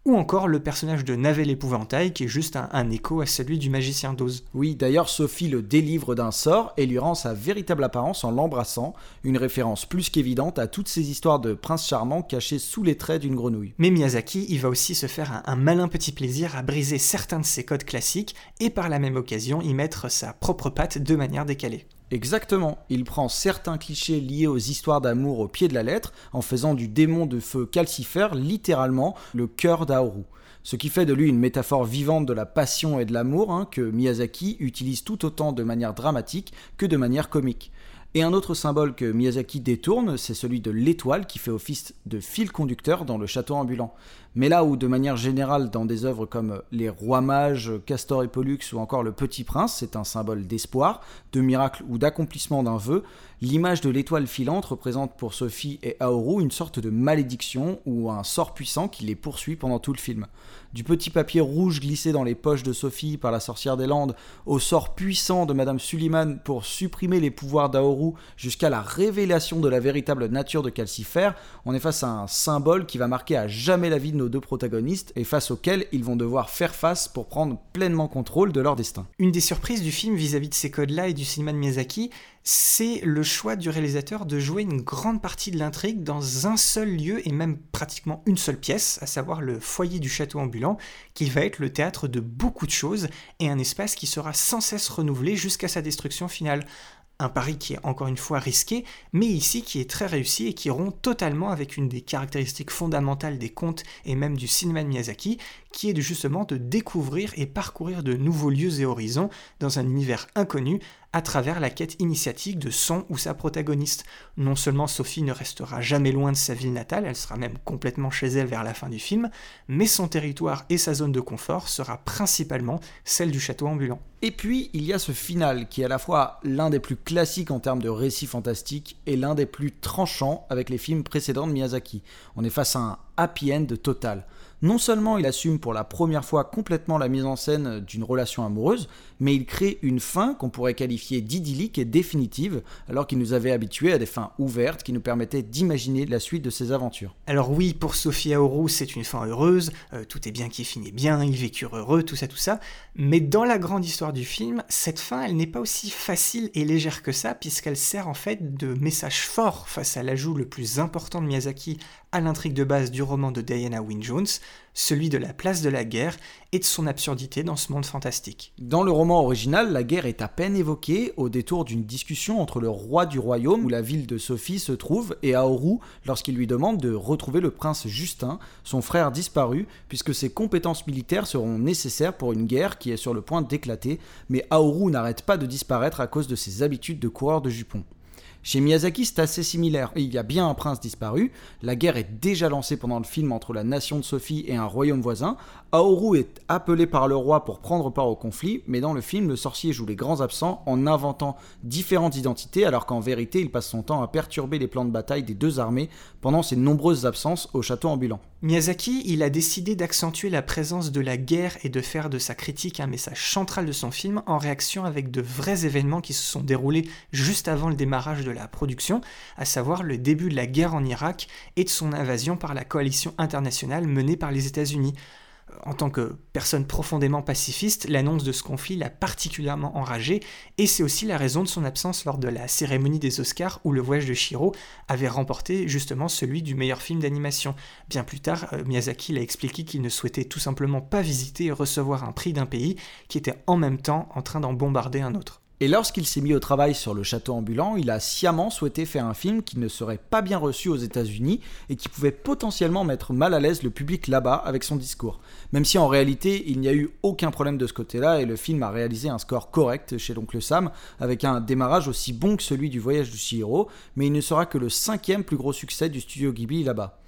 ou encore le personnage de Navet l'épouvantail qui est juste un, écho à celui du magicien d'Oz. Oui, d'ailleurs Sophie le délivre d'un sort et lui rend sa véritable apparence en l'embrassant, une référence plus qu'évidente à toutes ces histoires de prince charmant cachés sous les traits d'une grenouille. Mais Miyazaki, il va aussi se faire un, malin petit plaisir à briser certains de ses codes classiques et par la même occasion y mettre sa propre patte de manière décalée. Exactement, il prend certains clichés liés aux histoires d'amour au pied de la lettre en faisant du démon de feu calcifère littéralement le cœur d'Aoru. Ce qui fait de lui une métaphore vivante de la passion et de l'amour hein, que Miyazaki utilise tout autant de manière dramatique que de manière comique. Et un autre symbole que Miyazaki détourne, c'est celui de l'étoile qui fait office de fil conducteur dans le château ambulant. Mais là où, de manière générale, dans des œuvres comme Les Rois Mages, Castor et Pollux ou encore Le Petit Prince, c'est un symbole d'espoir, de miracle ou d'accomplissement d'un vœu, l'image de l'étoile filante représente pour Sophie et Aoru une sorte de malédiction ou un sort puissant qui les poursuit pendant tout le film. Du petit papier rouge glissé dans les poches de Sophie par la sorcière des Landes, au sort puissant de Madame Suliman pour supprimer les pouvoirs d'Aoru, jusqu'à la révélation de la véritable nature de Calcifer, on est face à un symbole qui va marquer à jamais la vie de nos deux protagonistes et face auquel ils vont devoir faire face pour prendre pleinement contrôle de leur destin. Une des surprises du film vis-à-vis de ces codes-là et du cinéma de Miyazaki, c'est le choix du réalisateur de jouer une grande partie de l'intrigue dans un seul lieu et même pratiquement une seule pièce, à savoir le foyer du château ambulant, qui va être le théâtre de beaucoup de choses et un espace qui sera sans cesse renouvelé jusqu'à sa destruction finale un pari qui est encore une fois risqué, mais ici qui est très réussi et qui rompt totalement avec une des caractéristiques fondamentales des contes et même du cinéma de Miyazaki, qui est justement de découvrir et parcourir de nouveaux lieux et horizons dans un univers inconnu à travers la quête initiatique de son ou sa protagoniste. Non seulement Sophie ne restera jamais loin de sa ville natale, elle sera même complètement chez elle vers la fin du film, mais son territoire et sa zone de confort sera principalement celle du château ambulant. Et puis, il y a ce final qui est à la fois l'un des plus classiques en termes de récit fantastique et l'un des plus tranchants avec les films précédents de Miyazaki. On est face à un happy end total. Non seulement il assume pour la première fois complètement la mise en scène d'une relation amoureuse, mais il crée une fin qu'on pourrait qualifier d'idyllique et définitive, alors qu'il nous avait habitués à des fins ouvertes qui nous permettaient d'imaginer la suite de ses aventures. Alors oui, pour Sophie Aoru, c'est une fin heureuse, euh, tout est bien qui finit bien, ils vécurent heureux, tout ça, tout ça, mais dans la grande histoire du film, cette fin, elle n'est pas aussi facile et légère que ça, puisqu'elle sert en fait de message fort face à l'ajout le plus important de Miyazaki à l'intrigue de base du roman de Diana Wynne Jones, celui de la place de la guerre et de son absurdité dans ce monde fantastique. Dans le roman original, la guerre est à peine évoquée au détour d'une discussion entre le roi du royaume où la ville de Sophie se trouve et Aoru lorsqu'il lui demande de retrouver le prince Justin, son frère disparu, puisque ses compétences militaires seront nécessaires pour une guerre qui est sur le point d'éclater, mais Aoru n'arrête pas de disparaître à cause de ses habitudes de coureur de jupons. Chez Miyazaki, c'est assez similaire. Il y a bien un prince disparu, la guerre est déjà lancée pendant le film entre la nation de Sophie et un royaume voisin, Aoru est appelé par le roi pour prendre part au conflit, mais dans le film, le sorcier joue les grands absents en inventant différentes identités, alors qu'en vérité, il passe son temps à perturber les plans de bataille des deux armées pendant ses nombreuses absences au château ambulant. Miyazaki, il a décidé d'accentuer la présence de la guerre et de faire de sa critique un message central de son film en réaction avec de vrais événements qui se sont déroulés juste avant le démarrage de la production, à savoir le début de la guerre en Irak et de son invasion par la coalition internationale menée par les États-Unis en tant que personne profondément pacifiste, l'annonce de ce conflit l'a particulièrement enragé, et c'est aussi la raison de son absence lors de la cérémonie des Oscars où Le Voyage de Shiro avait remporté justement celui du meilleur film d'animation. Bien plus tard, euh, Miyazaki l'a expliqué qu'il ne souhaitait tout simplement pas visiter et recevoir un prix d'un pays qui était en même temps en train d'en bombarder un autre. Et lorsqu'il s'est mis au travail sur le château ambulant, il a sciemment souhaité faire un film qui ne serait pas bien reçu aux États-Unis et qui pouvait potentiellement mettre mal à l'aise le public là-bas avec son discours. Même si en réalité il n'y a eu aucun problème de ce côté-là et le film a réalisé un score correct chez l'oncle Sam avec un démarrage aussi bon que celui du voyage de Chihiro, mais il ne sera que le cinquième plus gros succès du studio Ghibli là-bas.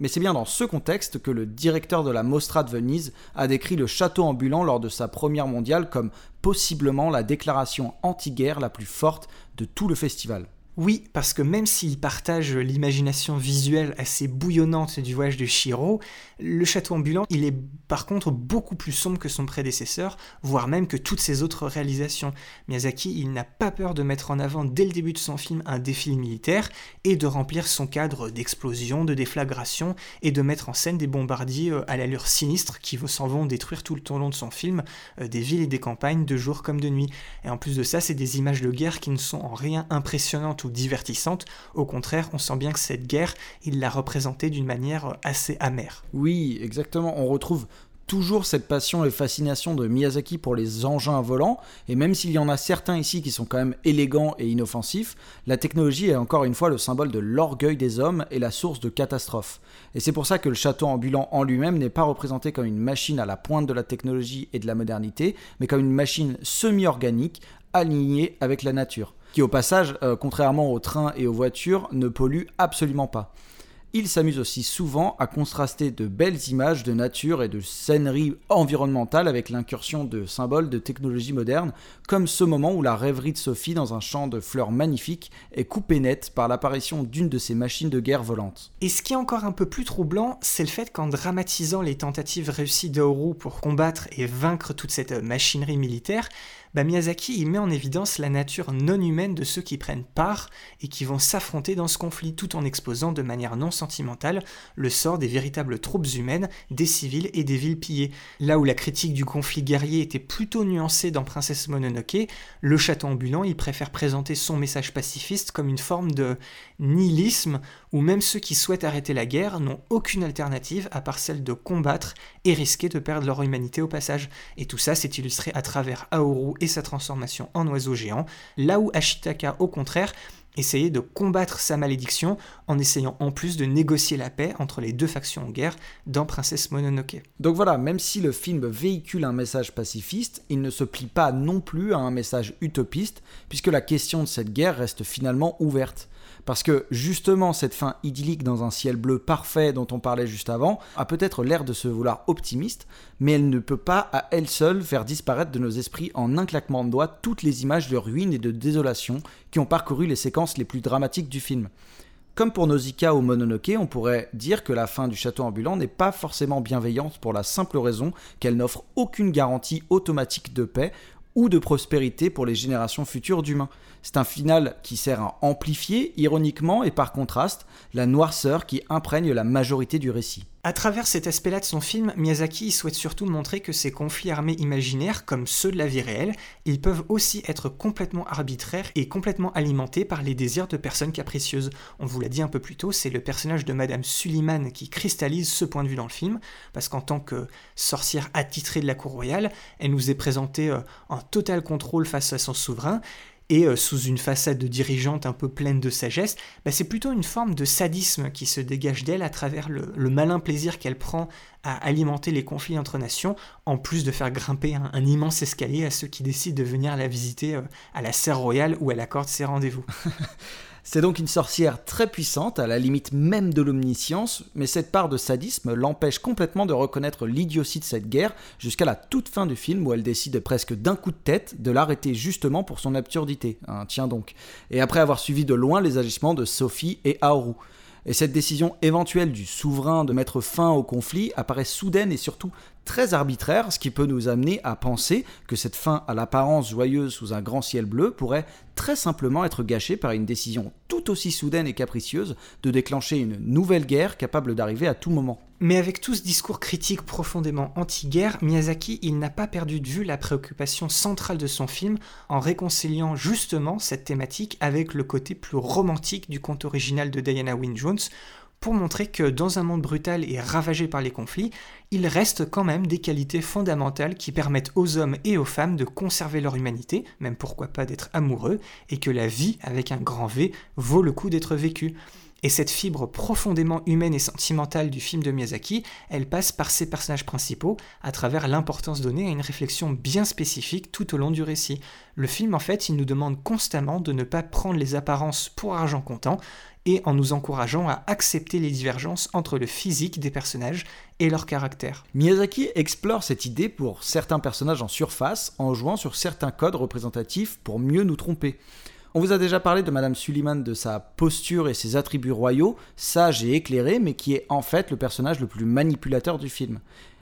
Mais c'est bien dans ce contexte que le directeur de la Mostra de Venise a décrit le château ambulant lors de sa première mondiale comme possiblement la déclaration anti-guerre la plus forte de tout le festival. Oui, parce que même s'il partage l'imagination visuelle assez bouillonnante du voyage de Shiro, le château ambulant, il est par contre beaucoup plus sombre que son prédécesseur, voire même que toutes ses autres réalisations. Miyazaki, il n'a pas peur de mettre en avant dès le début de son film un défilé militaire et de remplir son cadre d'explosions, de déflagration et de mettre en scène des bombardiers euh, à l'allure sinistre qui s'en vont détruire tout le long de son film euh, des villes et des campagnes de jour comme de nuit. Et en plus de ça, c'est des images de guerre qui ne sont en rien impressionnantes ou divertissantes. Au contraire, on sent bien que cette guerre, il l'a représentée d'une manière assez amère. Exactement. On retrouve toujours cette passion et fascination de Miyazaki pour les engins volants, et même s'il y en a certains ici qui sont quand même élégants et inoffensifs, la technologie est encore une fois le symbole de l'orgueil des hommes et la source de catastrophes. Et c'est pour ça que le château ambulant en lui-même n'est pas représenté comme une machine à la pointe de la technologie et de la modernité, mais comme une machine semi-organique, alignée avec la nature, qui au passage, euh, contrairement aux trains et aux voitures, ne pollue absolument pas. Il s'amuse aussi souvent à contraster de belles images de nature et de scénerie environnementale avec l'incursion de symboles de technologie moderne, comme ce moment où la rêverie de Sophie dans un champ de fleurs magnifiques est coupée nette par l'apparition d'une de ces machines de guerre volantes. Et ce qui est encore un peu plus troublant, c'est le fait qu'en dramatisant les tentatives réussies d'Aoru pour combattre et vaincre toute cette machinerie militaire, bah, Miyazaki met en évidence la nature non humaine de ceux qui prennent part et qui vont s'affronter dans ce conflit tout en exposant de manière non sentimentale le sort des véritables troupes humaines, des civils et des villes pillées. Là où la critique du conflit guerrier était plutôt nuancée dans Princesse Mononoke, le château ambulant il préfère présenter son message pacifiste comme une forme de nihilisme où même ceux qui souhaitent arrêter la guerre n'ont aucune alternative à part celle de combattre et risquer de perdre leur humanité au passage. Et tout ça c'est illustré à travers Aoru et sa transformation en oiseau géant, là où Ashitaka au contraire essayait de combattre sa malédiction en essayant en plus de négocier la paix entre les deux factions en guerre dans Princesse Mononoke. Donc voilà, même si le film véhicule un message pacifiste, il ne se plie pas non plus à un message utopiste, puisque la question de cette guerre reste finalement ouverte. Parce que justement, cette fin idyllique dans un ciel bleu parfait dont on parlait juste avant a peut-être l'air de se vouloir optimiste, mais elle ne peut pas à elle seule faire disparaître de nos esprits en un claquement de doigts toutes les images de ruines et de désolation qui ont parcouru les séquences les plus dramatiques du film. Comme pour Nausicaa ou Mononoke, on pourrait dire que la fin du château ambulant n'est pas forcément bienveillante pour la simple raison qu'elle n'offre aucune garantie automatique de paix ou de prospérité pour les générations futures d'humains. C'est un final qui sert à amplifier, ironiquement et par contraste, la noirceur qui imprègne la majorité du récit. À travers cet aspect-là de son film, Miyazaki souhaite surtout montrer que ces conflits armés imaginaires, comme ceux de la vie réelle, ils peuvent aussi être complètement arbitraires et complètement alimentés par les désirs de personnes capricieuses. On vous l'a dit un peu plus tôt, c'est le personnage de Madame Suliman qui cristallise ce point de vue dans le film, parce qu'en tant que sorcière attitrée de la cour royale, elle nous est présentée euh, en total contrôle face à son souverain, et euh, sous une façade de dirigeante un peu pleine de sagesse, bah, c'est plutôt une forme de sadisme qui se dégage d'elle à travers le, malin plaisir qu'elle prend à alimenter les conflits entre nations, en plus de faire grimper un, immense escalier à ceux qui décident de venir la visiter euh, à la serre royale où elle accorde ses rendez-vous. [laughs] C'est donc une sorcière très puissante, à la limite même de l'omniscience, mais cette part de sadisme l'empêche complètement de reconnaître l'idiotie de cette guerre jusqu'à la toute fin du film où elle décide presque d'un coup de tête de l'arrêter justement pour son absurdité. Hein, tiens donc. Et après avoir suivi de loin les agissements de Sophie et Aoru. Et cette décision éventuelle du souverain de mettre fin au conflit apparaît soudaine et surtout très arbitraire, ce qui peut nous amener à penser que cette fin à l'apparence joyeuse sous un grand ciel bleu pourrait très simplement être gâchée par une décision tout aussi soudaine et capricieuse de déclencher une nouvelle guerre capable d'arriver à tout moment. Mais avec tout ce discours critique profondément anti-guerre, Miyazaki, il n'a pas perdu de vue la préoccupation centrale de son film en réconciliant justement cette thématique avec le côté plus romantique du conte original de Diana Wynne Jones, pour montrer que dans un monde brutal et ravagé par les conflits, il reste quand même des qualités fondamentales qui permettent aux hommes et aux femmes de conserver leur humanité, même pourquoi pas d'être amoureux, et que la vie, avec un grand V, vaut le coup d'être vécue. Et cette fibre profondément humaine et sentimentale du film de Miyazaki, elle passe par ses personnages principaux, à travers l'importance donnée à une réflexion bien spécifique tout au long du récit. Le film, en fait, il nous demande constamment de ne pas prendre les apparences pour argent comptant, et en nous encourageant à accepter les divergences entre le physique des personnages et leur caractère. Miyazaki explore cette idée pour certains personnages en surface en jouant sur certains codes représentatifs pour mieux nous tromper. On vous a déjà parlé de Madame Suliman, de sa posture et ses attributs royaux, sage et éclairé, mais qui est en fait le personnage le plus manipulateur du film.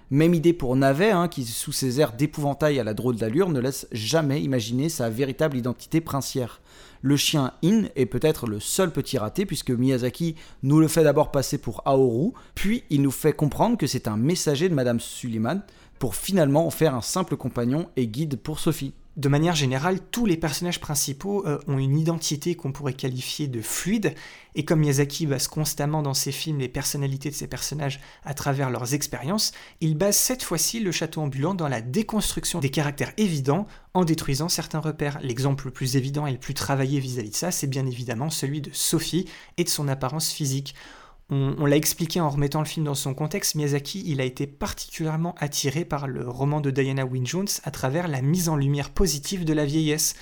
Même idée pour Navet, hein, qui sous ses airs d'épouvantail à la drôle d'allure ne laisse jamais imaginer sa véritable identité princière. Le chien In est peut-être le seul petit raté puisque Miyazaki nous le fait d'abord passer pour Aoru, puis il nous fait comprendre que c'est un messager de Madame Suliman pour finalement en faire un simple compagnon et guide pour Sophie de manière générale, tous les personnages principaux euh, ont une identité qu'on pourrait qualifier de fluide, et comme Miyazaki base constamment dans ses films les personnalités de ses personnages à travers leurs expériences, il base cette fois-ci le château ambulant dans la déconstruction des caractères évidents en détruisant certains repères. L'exemple le plus évident et le plus travaillé vis-à-vis de ça, c'est bien évidemment celui de Sophie et de son apparence physique. On, l'a expliqué en remettant le film dans son contexte, Miyazaki, il a été particulièrement attiré par le roman de Diana Wynne Jones à travers la mise en lumière positive de la vieillesse.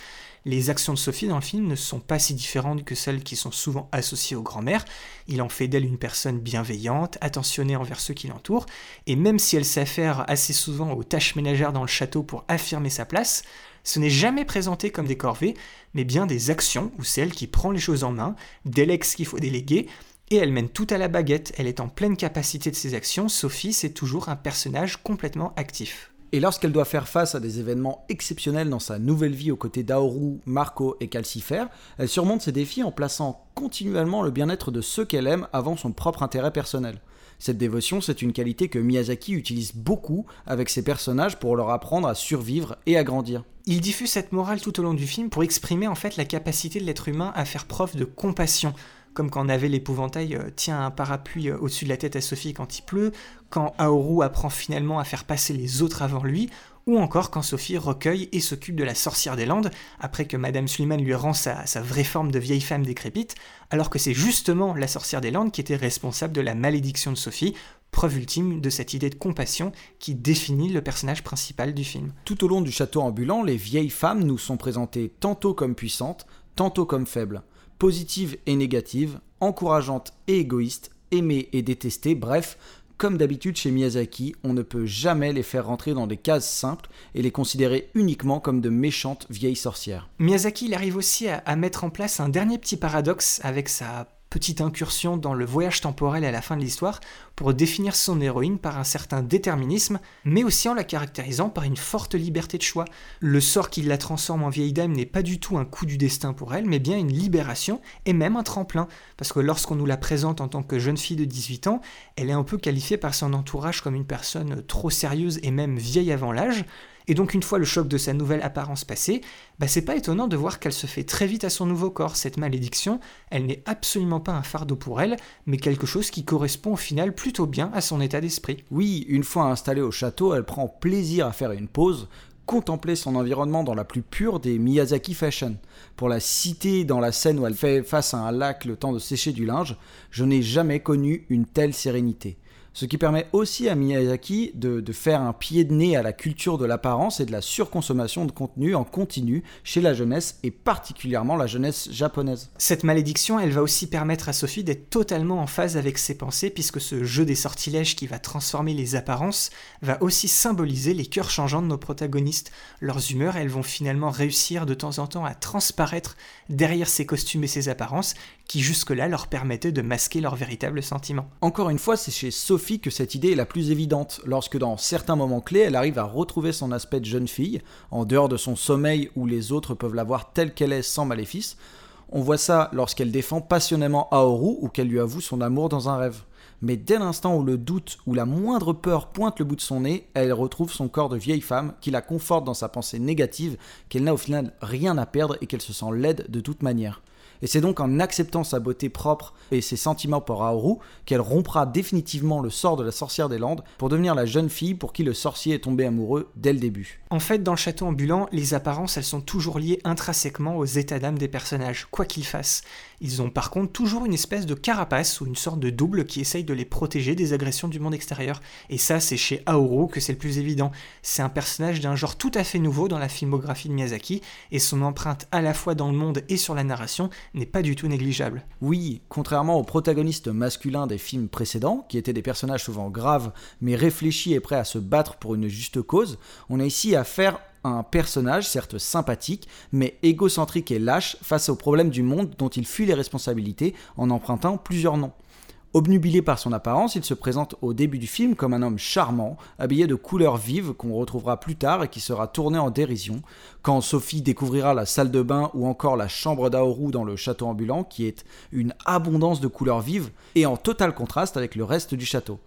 Les actions de Sophie dans le film ne sont pas si différentes que celles qui sont souvent associées aux grand-mères. Il en fait d'elle une personne bienveillante, attentionnée envers ceux qui l'entourent, et même si elle s'affaire assez souvent aux tâches ménagères dans le château pour affirmer sa place, ce n'est jamais présenté comme des corvées, mais bien des actions où c'est elle qui prend les choses en main, délègue ce qu'il faut déléguer, et elle mène tout à la baguette, elle est en pleine capacité de ses actions, Sophie c'est toujours un personnage complètement actif. Et lorsqu'elle doit faire face à des événements exceptionnels dans sa nouvelle vie aux côtés d'Aoru, Marco et Calcifer, elle surmonte ces défis en plaçant continuellement le bien-être de ceux qu'elle aime avant son propre intérêt personnel. Cette dévotion, c'est une qualité que Miyazaki utilise beaucoup avec ses personnages pour leur apprendre à survivre et à grandir. Il diffuse cette morale tout au long du film pour exprimer en fait la capacité de l'être humain à faire preuve de compassion, comme quand on avait l'épouvantail euh, tient un parapluie euh, au-dessus de la tête à Sophie quand il pleut, quand Aoru apprend finalement à faire passer les autres avant lui, ou encore quand Sophie recueille et s'occupe de la sorcière des Landes, après que Madame Suleiman lui rend sa, vraie forme de vieille femme décrépite, alors que c'est justement la sorcière des Landes qui était responsable de la malédiction de Sophie, preuve ultime de cette idée de compassion qui définit le personnage principal du film. Tout au long du château ambulant, les vieilles femmes nous sont présentées tantôt comme puissantes, tantôt comme faibles positive et négative, encourageante et égoïste, aimée et détestée, bref, comme d'habitude chez Miyazaki, on ne peut jamais les faire rentrer dans des cases simples et les considérer uniquement comme de méchantes vieilles sorcières. Miyazaki il arrive aussi à mettre en place un dernier petit paradoxe avec sa petite incursion dans le voyage temporel à la fin de l'histoire pour définir son héroïne par un certain déterminisme, mais aussi en la caractérisant par une forte liberté de choix. Le sort qui la transforme en vieille dame n'est pas du tout un coup du destin pour elle, mais bien une libération et même un tremplin, parce que lorsqu'on nous la présente en tant que jeune fille de 18 ans, elle est un peu qualifiée par son entourage comme une personne trop sérieuse et même vieille avant l'âge, et donc une fois le choc de sa nouvelle apparence passé, bah c'est pas étonnant de voir qu'elle se fait très vite à son nouveau corps. Cette malédiction, elle n'est absolument pas un fardeau pour elle, mais quelque chose qui correspond au final plutôt bien à son état d'esprit. Oui, une fois installée au château, elle prend plaisir à faire une pause, contempler son environnement dans la plus pure des Miyazaki Fashion. Pour la citer dans la scène où elle fait face à un lac le temps de sécher du linge, je n'ai jamais connu une telle sérénité ce qui permet aussi à Miyazaki de, faire un pied de nez à la culture de l'apparence et de la surconsommation de contenu en continu chez la jeunesse et particulièrement la jeunesse japonaise. Cette malédiction, elle va aussi permettre à Sophie d'être totalement en phase avec ses pensées puisque ce jeu des sortilèges qui va transformer les apparences va aussi symboliser les cœurs changeants de nos protagonistes. Leurs humeurs, elles vont finalement réussir de temps en temps à transparaître derrière ces costumes et ces apparences qui jusque-là leur permettaient de masquer leurs véritables sentiments. Encore une fois, c'est chez Sophie que cette idée est la plus évidente, lorsque dans certains moments clés, elle arrive à retrouver son aspect de jeune fille, en dehors de son sommeil où les autres peuvent la voir telle qu'elle est sans maléfice. On voit ça lorsqu'elle défend passionnément Aoru ou qu'elle lui avoue son amour dans un rêve. Mais dès l'instant où le doute ou la moindre peur pointe le bout de son nez, elle retrouve son corps de vieille femme qui la conforte dans sa pensée négative qu'elle n'a au final rien à perdre et qu'elle se sent laide de toute manière. Et c'est donc en acceptant sa beauté propre et ses sentiments pour Aoru qu'elle rompra définitivement le sort de la sorcière des Landes pour devenir la jeune fille pour qui le sorcier est tombé amoureux dès le début. En fait, dans le château ambulant, les apparences, elles sont toujours liées intrinsèquement aux états d'âme des personnages, quoi qu'ils fassent. Ils ont par contre toujours une espèce de carapace ou une sorte de double qui essaye de les protéger des agressions du monde extérieur. Et ça, c'est chez Aoru que c'est le plus évident. C'est un personnage d'un genre tout à fait nouveau dans la filmographie de Miyazaki, et son empreinte à la fois dans le monde et sur la narration n'est pas du tout négligeable. Oui, contrairement aux protagonistes masculins des films précédents, qui étaient des personnages souvent graves, mais réfléchis et prêts à se battre pour une juste cause, on a ici affaire un personnage certes sympathique, mais égocentrique et lâche face aux problèmes du monde dont il fuit les responsabilités en empruntant plusieurs noms. Obnubilé par son apparence, il se présente au début du film comme un homme charmant, habillé de couleurs vives qu'on retrouvera plus tard et qui sera tourné en dérision, quand Sophie découvrira la salle de bain ou encore la chambre d'Aoru dans le château ambulant, qui est une abondance de couleurs vives et en total contraste avec le reste du château.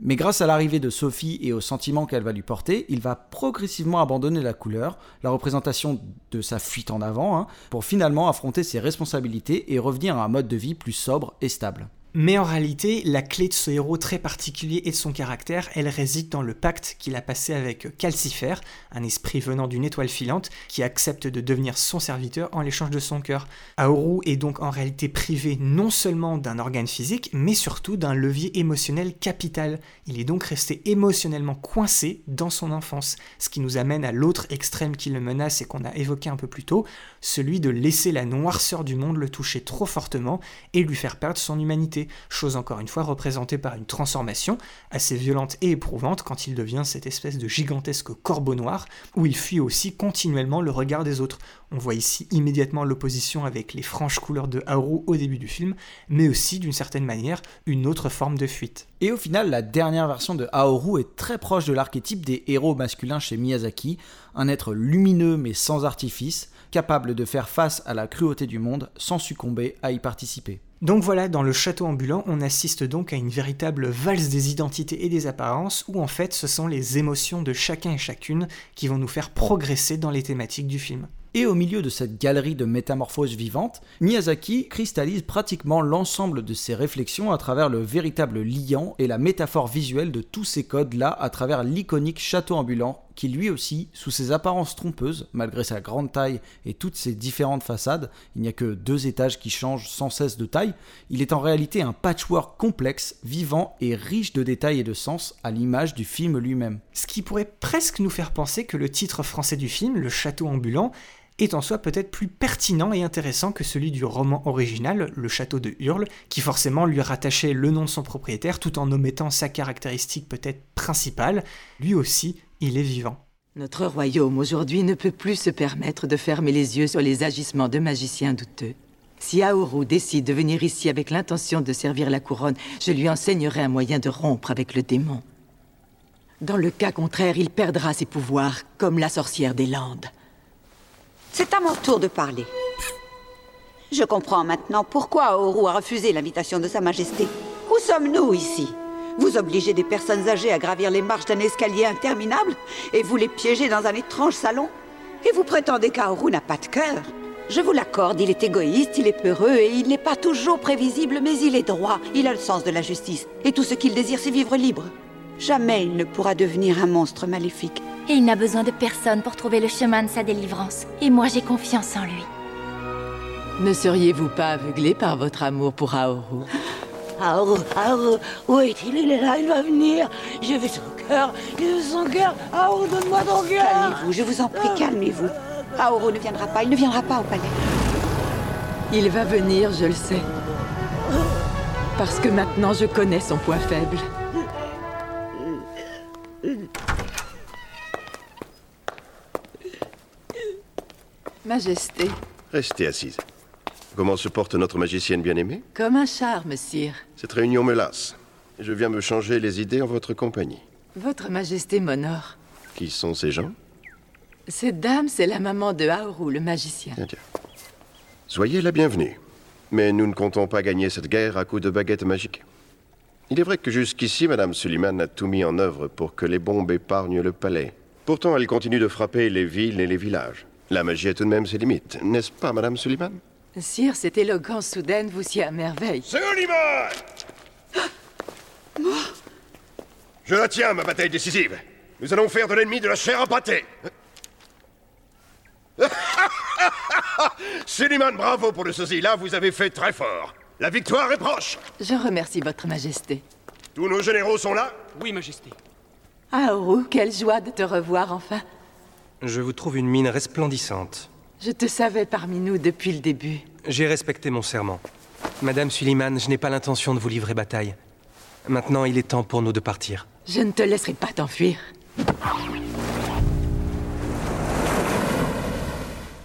Mais grâce à l'arrivée de Sophie et aux sentiments qu'elle va lui porter, il va progressivement abandonner la couleur, la représentation de sa fuite en avant, hein, pour finalement affronter ses responsabilités et revenir à un mode de vie plus sobre et stable. Mais en réalité, la clé de ce héros très particulier et de son caractère, elle réside dans le pacte qu'il a passé avec Calcifer, un esprit venant d'une étoile filante qui accepte de devenir son serviteur en l'échange de son cœur. Aoru est donc en réalité privé non seulement d'un organe physique, mais surtout d'un levier émotionnel capital. Il est donc resté émotionnellement coincé dans son enfance, ce qui nous amène à l'autre extrême qui le menace et qu'on a évoqué un peu plus tôt, celui de laisser la noirceur du monde le toucher trop fortement et lui faire perdre son humanité chose encore une fois représentée par une transformation assez violente et éprouvante quand il devient cette espèce de gigantesque corbeau noir, où il fuit aussi continuellement le regard des autres. On voit ici immédiatement l'opposition avec les franches couleurs de Haru au début du film, mais aussi d'une certaine manière une autre forme de fuite. Et au final, la dernière version de Haoru est très proche de l'archétype des héros masculins chez Miyazaki, un être lumineux mais sans artifice, capable de faire face à la cruauté du monde sans succomber à y participer. Donc voilà, dans le château ambulant, on assiste donc à une véritable valse des identités et des apparences, où en fait ce sont les émotions de chacun et chacune qui vont nous faire progresser dans les thématiques du film. Et au milieu de cette galerie de métamorphoses vivantes, Miyazaki cristallise pratiquement l'ensemble de ses réflexions à travers le véritable liant et la métaphore visuelle de tous ces codes-là à travers l'iconique château ambulant qui lui aussi, sous ses apparences trompeuses, malgré sa grande taille et toutes ses différentes façades, il n'y a que deux étages qui changent sans cesse de taille, il est en réalité un patchwork complexe, vivant et riche de détails et de sens à l'image du film lui-même. Ce qui pourrait presque nous faire penser que le titre français du film, Le Château ambulant, est en soi peut-être plus pertinent et intéressant que celui du roman original, Le Château de Hurle, qui forcément lui rattachait le nom de son propriétaire tout en omettant sa caractéristique peut-être principale, lui aussi, il est vivant. Notre royaume aujourd'hui ne peut plus se permettre de fermer les yeux sur les agissements de magiciens douteux. Si Aoru décide de venir ici avec l'intention de servir la couronne, je lui enseignerai un moyen de rompre avec le démon. Dans le cas contraire, il perdra ses pouvoirs, comme la sorcière des Landes. C'est à mon tour de parler. Je comprends maintenant pourquoi Aoru a refusé l'invitation de Sa Majesté. Où sommes-nous ici? Vous obligez des personnes âgées à gravir les marches d'un escalier interminable et vous les piégez dans un étrange salon Et vous prétendez qu'Aoru n'a pas de cœur Je vous l'accorde, il est égoïste, il est peureux et il n'est pas toujours prévisible, mais il est droit. Il a le sens de la justice. Et tout ce qu'il désire, c'est vivre libre. Jamais il ne pourra devenir un monstre maléfique. Et il n'a besoin de personne pour trouver le chemin de sa délivrance. Et moi, j'ai confiance en lui. Ne seriez-vous pas aveuglé par votre amour pour Aoru? Aoru, Aoru, où est-il? Il est là, il va venir. Je veux son cœur, je veux son cœur. Aoru, donne-moi ton cœur. Calmez-vous, je vous en prie, calmez-vous. Aoru ne viendra pas, il ne viendra pas au palais. Il va venir, je le sais. Parce que maintenant je connais son point faible. Majesté, Restez assise. Comment se porte notre magicienne bien-aimée comme un charme, sire. Cette réunion me lasse. Je viens me changer les idées en votre compagnie. Votre Majesté m'honore. Qui sont ces gens? Cette dame, c'est la maman de Haoru, le magicien. Tiens, tiens. Soyez la bienvenue. Mais nous ne comptons pas gagner cette guerre à coups de baguette magique. Il est vrai que jusqu'ici, Madame Suliman a tout mis en œuvre pour que les bombes épargnent le palais. Pourtant, elle continue de frapper les villes et les villages. La magie a tout de même ses limites, n'est-ce pas, Madame Suliman? Sire, cette élégance soudaine vous sied à merveille. Suliman [gasps] Je la tiens, ma bataille décisive. Nous allons faire de l'ennemi de la chair à pâté. [laughs] Suliman, bravo pour le sosie. Là, vous avez fait très fort. La victoire est proche. Je remercie votre Majesté. Tous nos généraux sont là Oui, Majesté. Haoru, quelle joie de te revoir enfin. Je vous trouve une mine resplendissante. Je te savais parmi nous depuis le début. J'ai respecté mon serment. Madame Suliman, je n'ai pas l'intention de vous livrer bataille. Maintenant, il est temps pour nous de partir. Je ne te laisserai pas t'enfuir.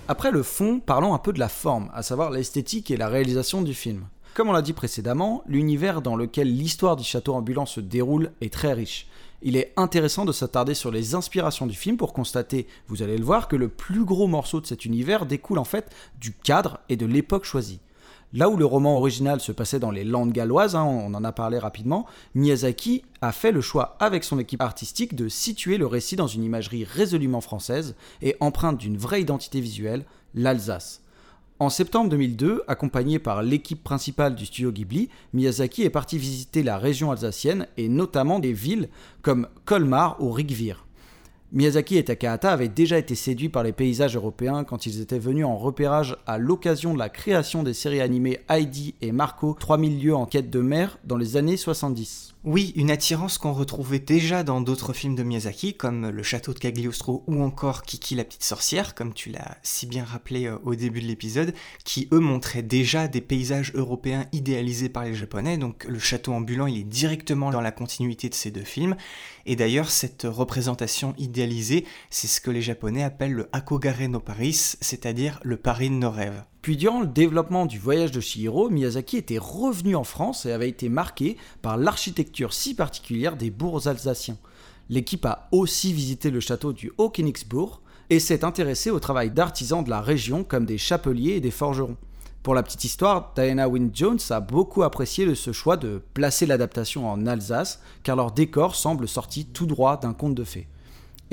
Après le fond, parlons un peu de la forme, à savoir l'esthétique et la réalisation du film. Comme on l'a dit précédemment, l'univers dans lequel l'histoire du château ambulant se déroule est très riche. Il est intéressant de s'attarder sur les inspirations du film pour constater, vous allez le voir, que le plus gros morceau de cet univers découle en fait du cadre et de l'époque choisie. Là où le roman original se passait dans les Landes galloises, hein, on en a parlé rapidement, Miyazaki a fait le choix avec son équipe artistique de situer le récit dans une imagerie résolument française et empreinte d'une vraie identité visuelle, l'Alsace. En septembre 2002, accompagné par l'équipe principale du studio Ghibli, Miyazaki est parti visiter la région alsacienne et notamment des villes comme Colmar ou Rigvir. Miyazaki et Takahata avaient déjà été séduits par les paysages européens quand ils étaient venus en repérage à l'occasion de la création des séries animées Heidi et Marco 3000 lieues en quête de mer dans les années 70. Oui, une attirance qu'on retrouvait déjà dans d'autres films de Miyazaki, comme Le Château de Cagliostro ou encore Kiki la petite sorcière, comme tu l'as si bien rappelé euh, au début de l'épisode, qui eux montraient déjà des paysages européens idéalisés par les Japonais, donc le château ambulant il est directement dans la continuité de ces deux films, et d'ailleurs cette représentation idéalisée, c'est ce que les Japonais appellent le Akogare no Paris, c'est-à-dire le Paris de nos rêves. Puis durant le développement du voyage de Shihiro, Miyazaki était revenu en France et avait été marqué par l'architecture si particulière des bourgs alsaciens. L'équipe a aussi visité le château du Haut-Königsbourg et s'est intéressée au travail d'artisans de la région comme des chapeliers et des forgerons. Pour la petite histoire, Diana Wynne Jones a beaucoup apprécié ce choix de placer l'adaptation en Alsace, car leur décor semble sorti tout droit d'un conte de fées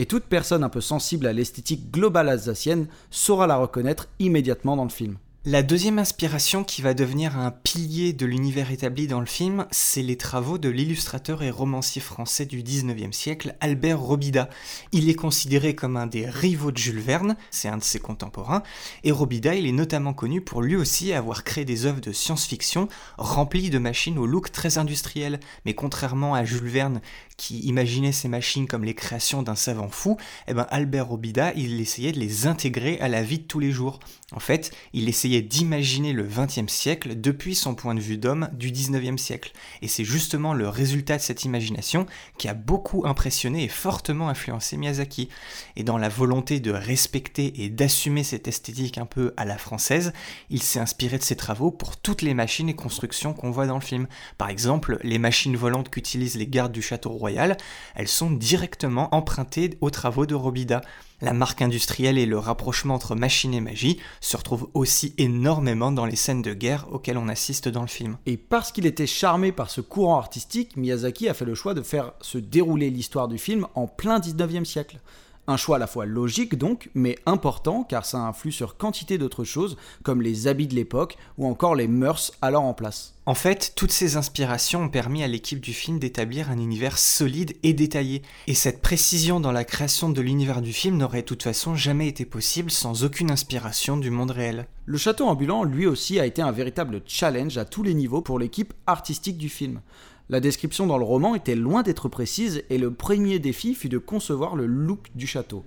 et toute personne un peu sensible à l'esthétique globale alsacienne saura la reconnaître immédiatement dans le film. La deuxième inspiration qui va devenir un pilier de l'univers établi dans le film, c'est les travaux de l'illustrateur et romancier français du 19e siècle, Albert Robida. Il est considéré comme un des rivaux de Jules Verne, c'est un de ses contemporains, et Robida, il est notamment connu pour lui aussi avoir créé des œuvres de science-fiction remplies de machines au look très industriel. Mais contrairement à Jules Verne, qui imaginait ces machines comme les créations d'un savant fou, eh ben Albert Robida, il essayait de les intégrer à la vie de tous les jours. En fait, il essayait d'imaginer le XXe siècle depuis son point de vue d'homme du XIXe siècle. Et c'est justement le résultat de cette imagination qui a beaucoup impressionné et fortement influencé Miyazaki. Et dans la volonté de respecter et d'assumer cette esthétique un peu à la française, il s'est inspiré de ses travaux pour toutes les machines et constructions qu'on voit dans le film. Par exemple, les machines volantes qu'utilisent les gardes du château royal, elles sont directement empruntées aux travaux de Robida. La marque industrielle et le rapprochement entre machine et magie se retrouvent aussi énormément dans les scènes de guerre auxquelles on assiste dans le film. Et parce qu'il était charmé par ce courant artistique, Miyazaki a fait le choix de faire se dérouler l'histoire du film en plein 19e siècle. Un choix à la fois logique donc, mais important car ça influe sur quantité d'autres choses comme les habits de l'époque ou encore les mœurs alors en place. En fait, toutes ces inspirations ont permis à l'équipe du film d'établir un univers solide et détaillé. Et cette précision dans la création de l'univers du film n'aurait de toute façon jamais été possible sans aucune inspiration du monde réel. Le château ambulant, lui aussi, a été un véritable challenge à tous les niveaux pour l'équipe artistique du film. La description dans le roman était loin d'être précise et le premier défi fut de concevoir le look du château.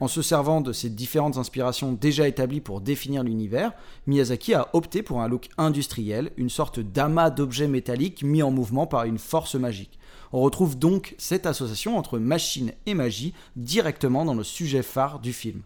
En se servant de ces différentes inspirations déjà établies pour définir l'univers, Miyazaki a opté pour un look industriel, une sorte d'amas d'objets métalliques mis en mouvement par une force magique. On retrouve donc cette association entre machine et magie directement dans le sujet phare du film.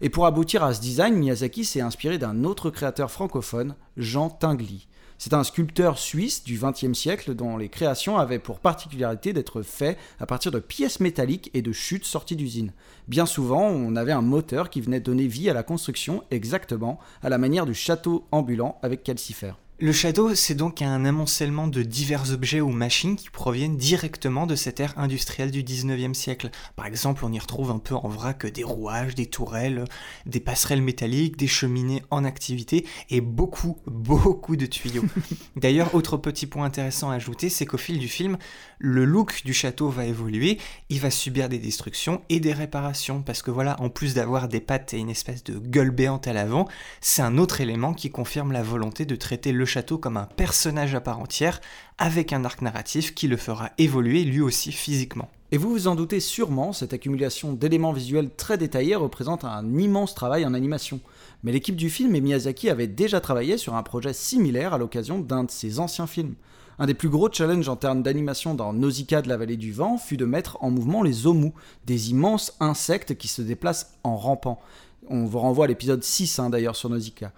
Et pour aboutir à ce design, Miyazaki s'est inspiré d'un autre créateur francophone, Jean Tinguely. C'est un sculpteur suisse du XXe siècle dont les créations avaient pour particularité d'être faites à partir de pièces métalliques et de chutes sorties d'usine. Bien souvent, on avait un moteur qui venait donner vie à la construction exactement à la manière du château ambulant avec Calcifer. Le Shadow, c'est donc un amoncellement de divers objets ou machines qui proviennent directement de cette ère industrielle du 19e siècle. Par exemple, on y retrouve un peu en vrac des rouages, des tourelles, des passerelles métalliques, des cheminées en activité et beaucoup, [laughs] beaucoup de tuyaux. [laughs] D'ailleurs, autre petit point intéressant à ajouter, c'est qu'au fil du film, le look du château va évoluer, il va subir des destructions et des réparations, parce que voilà, en plus d'avoir des pattes et une espèce de gueule béante à l'avant, c'est un autre élément qui confirme la volonté de traiter le château comme un personnage à part entière, avec un arc narratif qui le fera évoluer lui aussi physiquement. Et vous vous en doutez sûrement, cette accumulation d'éléments visuels très détaillés représente un immense travail en animation. Mais l'équipe du film et Miyazaki avaient déjà travaillé sur un projet similaire à l'occasion d'un de ses anciens films. Un des plus gros challenges en termes d'animation dans Nausicaa de la vallée du vent fut de mettre en mouvement les omus, des immenses insectes qui se déplacent en rampant. On vous renvoie à l'épisode 6 hein, d'ailleurs sur Nausicaa.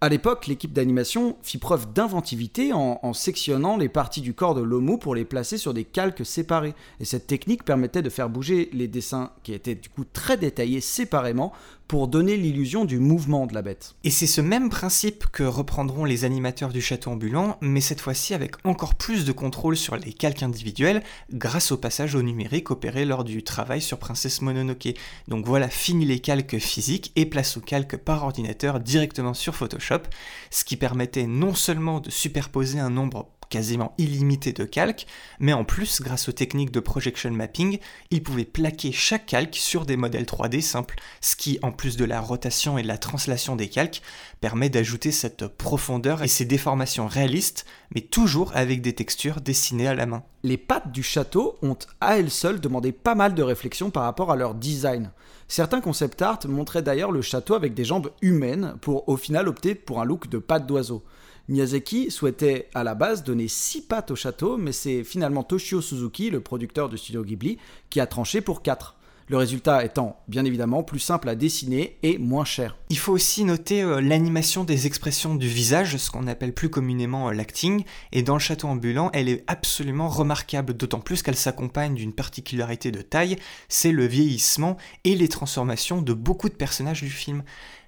À l'époque, l'équipe d'animation fit preuve d'inventivité en, en, sectionnant les parties du corps de l'homo pour les placer sur des calques séparés. Et cette technique permettait de faire bouger les dessins qui étaient du coup très détaillés séparément pour donner l'illusion du mouvement de la bête. Et c'est ce même principe que reprendront les animateurs du château ambulant, mais cette fois-ci avec encore plus de contrôle sur les calques individuels grâce au passage au numérique opéré lors du travail sur Princesse Mononoke. Donc voilà, fini les calques physiques et place aux calques par ordinateur directement sur Photoshop, ce qui permettait non seulement de superposer un nombre quasiment illimité de calques, mais en plus, grâce aux techniques de projection mapping, il pouvait plaquer chaque calque sur des modèles 3D simples, ce qui, en plus de la rotation et de la translation des calques, permet d'ajouter cette profondeur et ces déformations réalistes, mais toujours avec des textures dessinées à la main. Les pattes du château ont à elles seules demandé pas mal de réflexion par rapport à leur design. Certains concept art montraient d'ailleurs le château avec des jambes humaines pour au final opter pour un look de pattes d'oiseau. Miyazaki souhaitait à la base donner six pattes au château, mais c'est finalement Toshio Suzuki, le producteur du studio Ghibli, qui a tranché pour 4. Le résultat étant bien évidemment plus simple à dessiner et moins cher. Il faut aussi noter euh, l'animation des expressions du visage, ce qu'on appelle plus communément euh, l'acting, et dans le château ambulant, elle est absolument remarquable, d'autant plus qu'elle s'accompagne d'une particularité de taille, c'est le vieillissement et les transformations de beaucoup de personnages du film.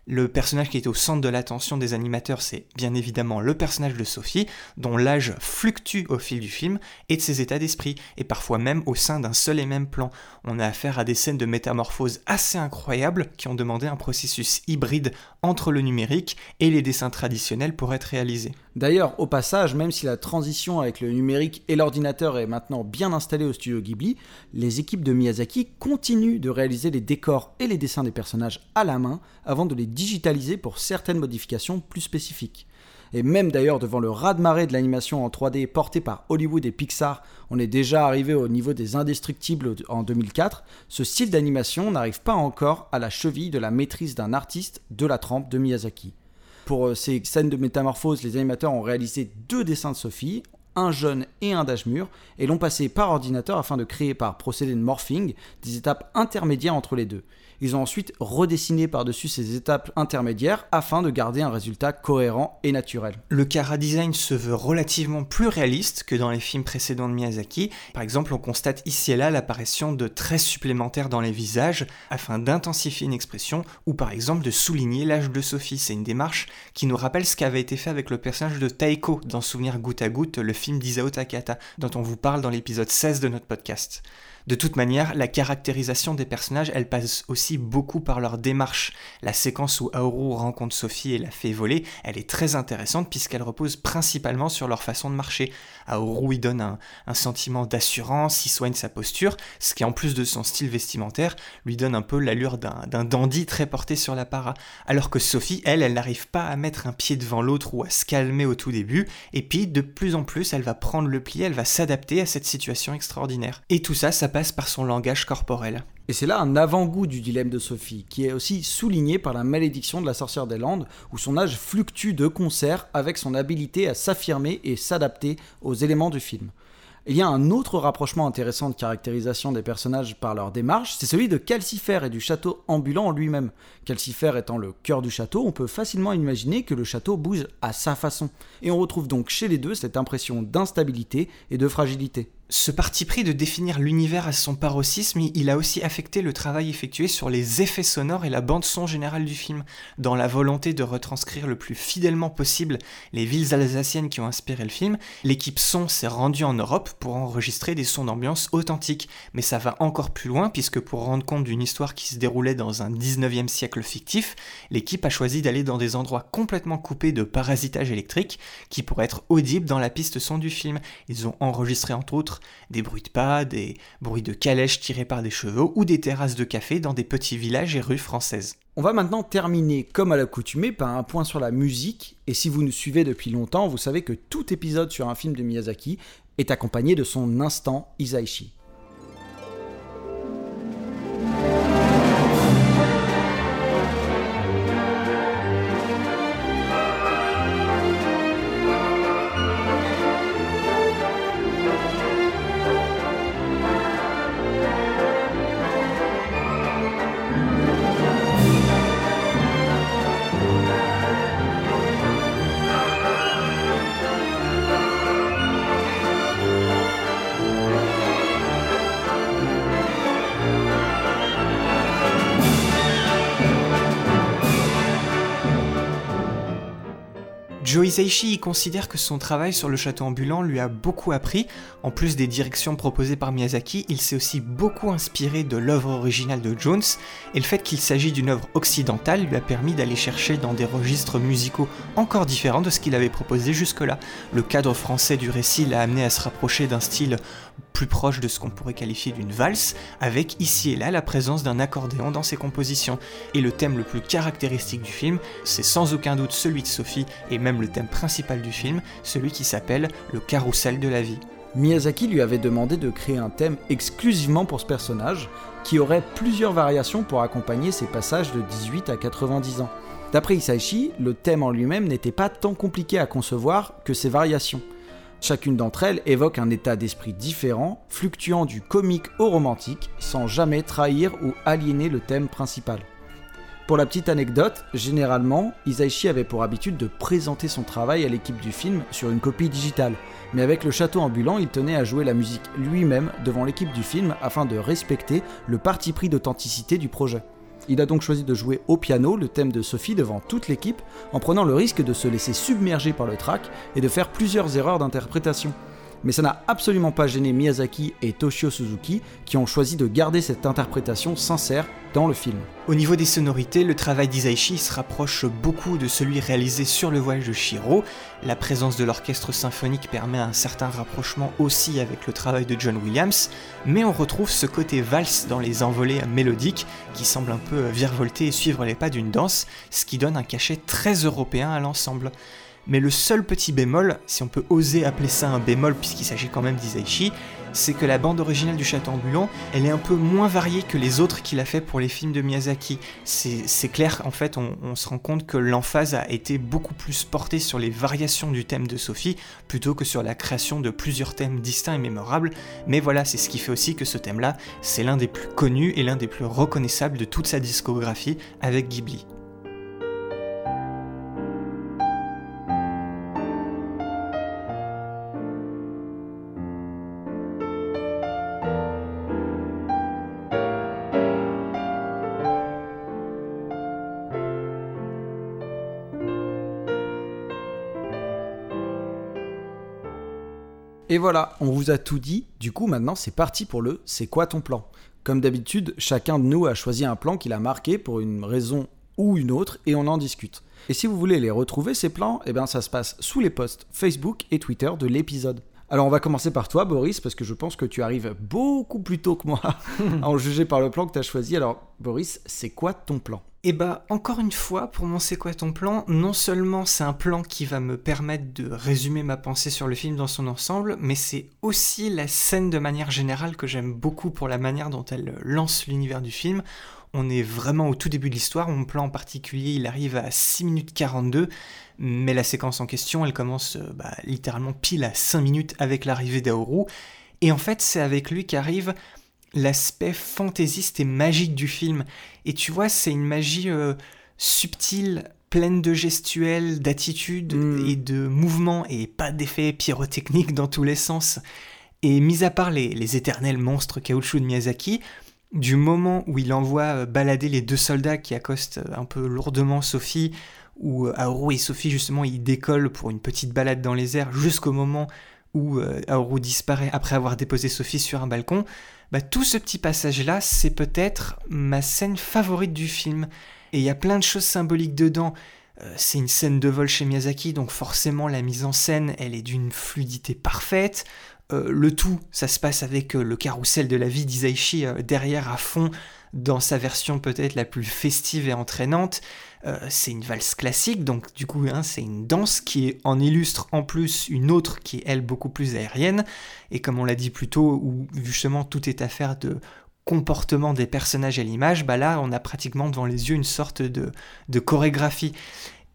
Le personnage qui est au centre de l'attention des animateurs, c'est bien évidemment le personnage de Sophie, dont l'âge fluctue au fil du film et de ses états d'esprit, et parfois même au sein d'un seul et même plan. On a affaire à des scènes de métamorphose assez incroyables qui ont demandé un processus hybride entre le numérique et les dessins traditionnels pour être réalisés. D'ailleurs, au passage, même si la transition avec le numérique et l'ordinateur est maintenant bien installée au studio Ghibli, les équipes de Miyazaki continuent de réaliser les décors et les dessins des personnages à la main avant de les digitaliser pour certaines modifications plus spécifiques. Et même d'ailleurs devant le raz-de-marée de l'animation en 3D porté par Hollywood et Pixar, on est déjà arrivé au niveau des indestructibles en 2004, ce style d'animation n'arrive pas encore à la cheville de la maîtrise d'un artiste de la trempe de Miyazaki. Pour euh, ces scènes de métamorphose, les animateurs ont réalisé deux dessins de Sophie, un jeune et un d'âge mûr, et l'ont passé par ordinateur afin de créer par procédé de morphing des étapes intermédiaires entre les deux. Ils ont ensuite redessiné par-dessus ces étapes intermédiaires afin de garder un résultat cohérent et naturel. Le Kara Design se veut relativement plus réaliste que dans les films précédents de Miyazaki. Par exemple, on constate ici et là l'apparition de traits supplémentaires dans les visages afin d'intensifier une expression ou par exemple de souligner l'âge de Sophie. C'est une démarche qui nous rappelle ce qui avait été fait avec le personnage de Taiko dans Souvenir goutte à goutte, le film d'Isao Takata, dont on vous parle dans l'épisode 16 de notre podcast. De toute manière, la caractérisation des personnages, elle passe aussi beaucoup par leur démarche. La séquence où Aoru rencontre Sophie et la fait voler, elle est très intéressante puisqu'elle repose principalement sur leur façon de marcher. Aoru y donne un, un sentiment d'assurance, il soigne sa posture, ce qui en plus de son style vestimentaire, lui donne un peu l'allure d'un dandy très porté sur la para. Alors que Sophie, elle, elle n'arrive pas à mettre un pied devant l'autre ou à se calmer au tout début, et puis de plus en plus, elle va prendre le pli, elle va s'adapter à cette situation extraordinaire. Et tout ça, ça passe par son langage corporel. Et c'est là un avant-goût du dilemme de Sophie, qui est aussi souligné par la malédiction de la sorcière des Landes, où son âge fluctue de concert avec son habilité à s'affirmer et s'adapter aux éléments du film. Il y a un autre rapprochement intéressant de caractérisation des personnages par leur démarche, c'est celui de Calcifer et du château ambulant en lui-même. Calcifer étant le cœur du château, on peut facilement imaginer que le château bouge à sa façon. Et on retrouve donc chez les deux cette impression d'instabilité et de fragilité. Ce parti pris de définir l'univers à son paroxysme, il a aussi affecté le travail effectué sur les effets sonores et la bande son générale du film, dans la volonté de retranscrire le plus fidèlement possible les villes alsaciennes qui ont inspiré le film. L'équipe son s'est rendue en Europe pour enregistrer des sons d'ambiance authentiques, mais ça va encore plus loin puisque pour rendre compte d'une histoire qui se déroulait dans un 19e siècle fictif, l'équipe a choisi d'aller dans des endroits complètement coupés de parasitage électrique qui pourraient être audibles dans la piste son du film. Ils ont enregistré entre autres des bruits de pas, des bruits de calèches tirés par des chevaux ou des terrasses de café dans des petits villages et rues françaises. On va maintenant terminer, comme à l'accoutumée, par un point sur la musique. Et si vous nous suivez depuis longtemps, vous savez que tout épisode sur un film de Miyazaki est accompagné de son instant Isaichi. Joe Hisaishi considère que son travail sur le château ambulant lui a beaucoup appris. En plus des directions proposées par Miyazaki, il s'est aussi beaucoup inspiré de l'œuvre originale de Jones, et le fait qu'il s'agit d'une œuvre occidentale lui a permis d'aller chercher dans des registres musicaux encore différents de ce qu'il avait proposé jusque-là. Le cadre français du récit l'a amené à se rapprocher d'un style plus proche de ce qu'on pourrait qualifier d'une valse, avec ici et là la présence d'un accordéon dans ses compositions. Et le thème le plus caractéristique du film, c'est sans aucun doute celui de Sophie, et même le thème principal du film, celui qui s'appelle le carrousel de la vie. Miyazaki lui avait demandé de créer un thème exclusivement pour ce personnage, qui aurait plusieurs variations pour accompagner ses passages de 18 à 90 ans. D'après Isaichi, le thème en lui-même n'était pas tant compliqué à concevoir que ses variations. Chacune d'entre elles évoque un état d'esprit différent, fluctuant du comique au romantique, sans jamais trahir ou aliéner le thème principal. Pour la petite anecdote, généralement, Isaichi avait pour habitude de présenter son travail à l'équipe du film sur une copie digitale, mais avec le château ambulant, il tenait à jouer la musique lui-même devant l'équipe du film afin de respecter le parti pris d'authenticité du projet. Il a donc choisi de jouer au piano le thème de Sophie devant toute l'équipe, en prenant le risque de se laisser submerger par le track et de faire plusieurs erreurs d'interprétation. Mais ça n'a absolument pas gêné Miyazaki et Toshio Suzuki qui ont choisi de garder cette interprétation sincère dans le film. Au niveau des sonorités, le travail d'Isaichi se rapproche beaucoup de celui réalisé sur le voyage de Shiro. La présence de l'orchestre symphonique permet un certain rapprochement aussi avec le travail de John Williams, mais on retrouve ce côté valse dans les envolées mélodiques qui semble un peu virevolter et suivre les pas d'une danse, ce qui donne un cachet très européen à l'ensemble. Mais le seul petit bémol, si on peut oser appeler ça un bémol puisqu'il s'agit quand même d'Isaichi, c'est que la bande originale du Château ambulant, elle est un peu moins variée que les autres qu'il a fait pour les films de Miyazaki. C'est clair, en fait, on, on, se rend compte que l'emphase a été beaucoup plus portée sur les variations du thème de Sophie plutôt que sur la création de plusieurs thèmes distincts et mémorables. Mais voilà, c'est ce qui fait aussi que ce thème-là, c'est l'un des plus connus et l'un des plus reconnaissables de toute sa discographie avec Ghibli. Et voilà, on vous a tout dit. Du coup, maintenant, c'est parti pour le C'est quoi ton plan? Comme d'habitude, chacun de nous a choisi un plan qu'il a marqué pour une raison ou une autre et on en discute. Et si vous voulez les retrouver, ces plans, eh bien, ça se passe sous les posts Facebook et Twitter de l'épisode. Alors on va commencer par toi Boris parce que je pense que tu arrives beaucoup plus tôt que moi [laughs] à en juger par le plan que tu as choisi. Alors Boris, c'est quoi ton plan? Et bah encore une fois, pour mon c'est quoi ton plan, non seulement c'est un plan qui va me permettre de résumer ma pensée sur le film dans son ensemble, mais c'est aussi la scène de manière générale que j'aime beaucoup pour la manière dont elle lance l'univers du film. On est vraiment au tout début de l'histoire, mon plan en particulier il arrive à 6 minutes 42, mais la séquence en question elle commence bah, littéralement pile à 5 minutes avec l'arrivée d'Aoru, et en fait c'est avec lui qu'arrive l'aspect fantaisiste et magique du film. Et tu vois, c'est une magie euh, subtile, pleine de gestuels, d'attitudes Mm. et de mouvements, et pas d'effets pyrotechniques dans tous les sens. Et mis à part les, les éternels monstres caoutchouc de Miyazaki, du moment où il envoie euh, balader les deux soldats qui accostent euh, un peu lourdement Sophie, où Aoru et Sophie justement ils décollent pour une petite balade dans les airs jusqu'au moment où Aoru disparaît après avoir déposé Sophie sur un balcon, bah, tout ce petit passage-là, c'est peut-être ma scène favorite du film. Et il y a plein de choses symboliques dedans. Euh, c'est une scène de vol chez Miyazaki, donc forcément la mise en scène, elle est d'une fluidité parfaite. Euh, le tout, ça se passe avec euh, le carrousel de la vie d'Isaichi derrière à fond, dans sa version peut-être la plus festive et entraînante. Euh, c'est une valse classique, donc du coup hein, c'est une danse qui en illustre en plus une autre qui est elle beaucoup plus aérienne, et comme on l'a dit plus tôt, où justement tout est affaire de comportement des personnages à l'image, bah là on a pratiquement devant les yeux une sorte de, de chorégraphie.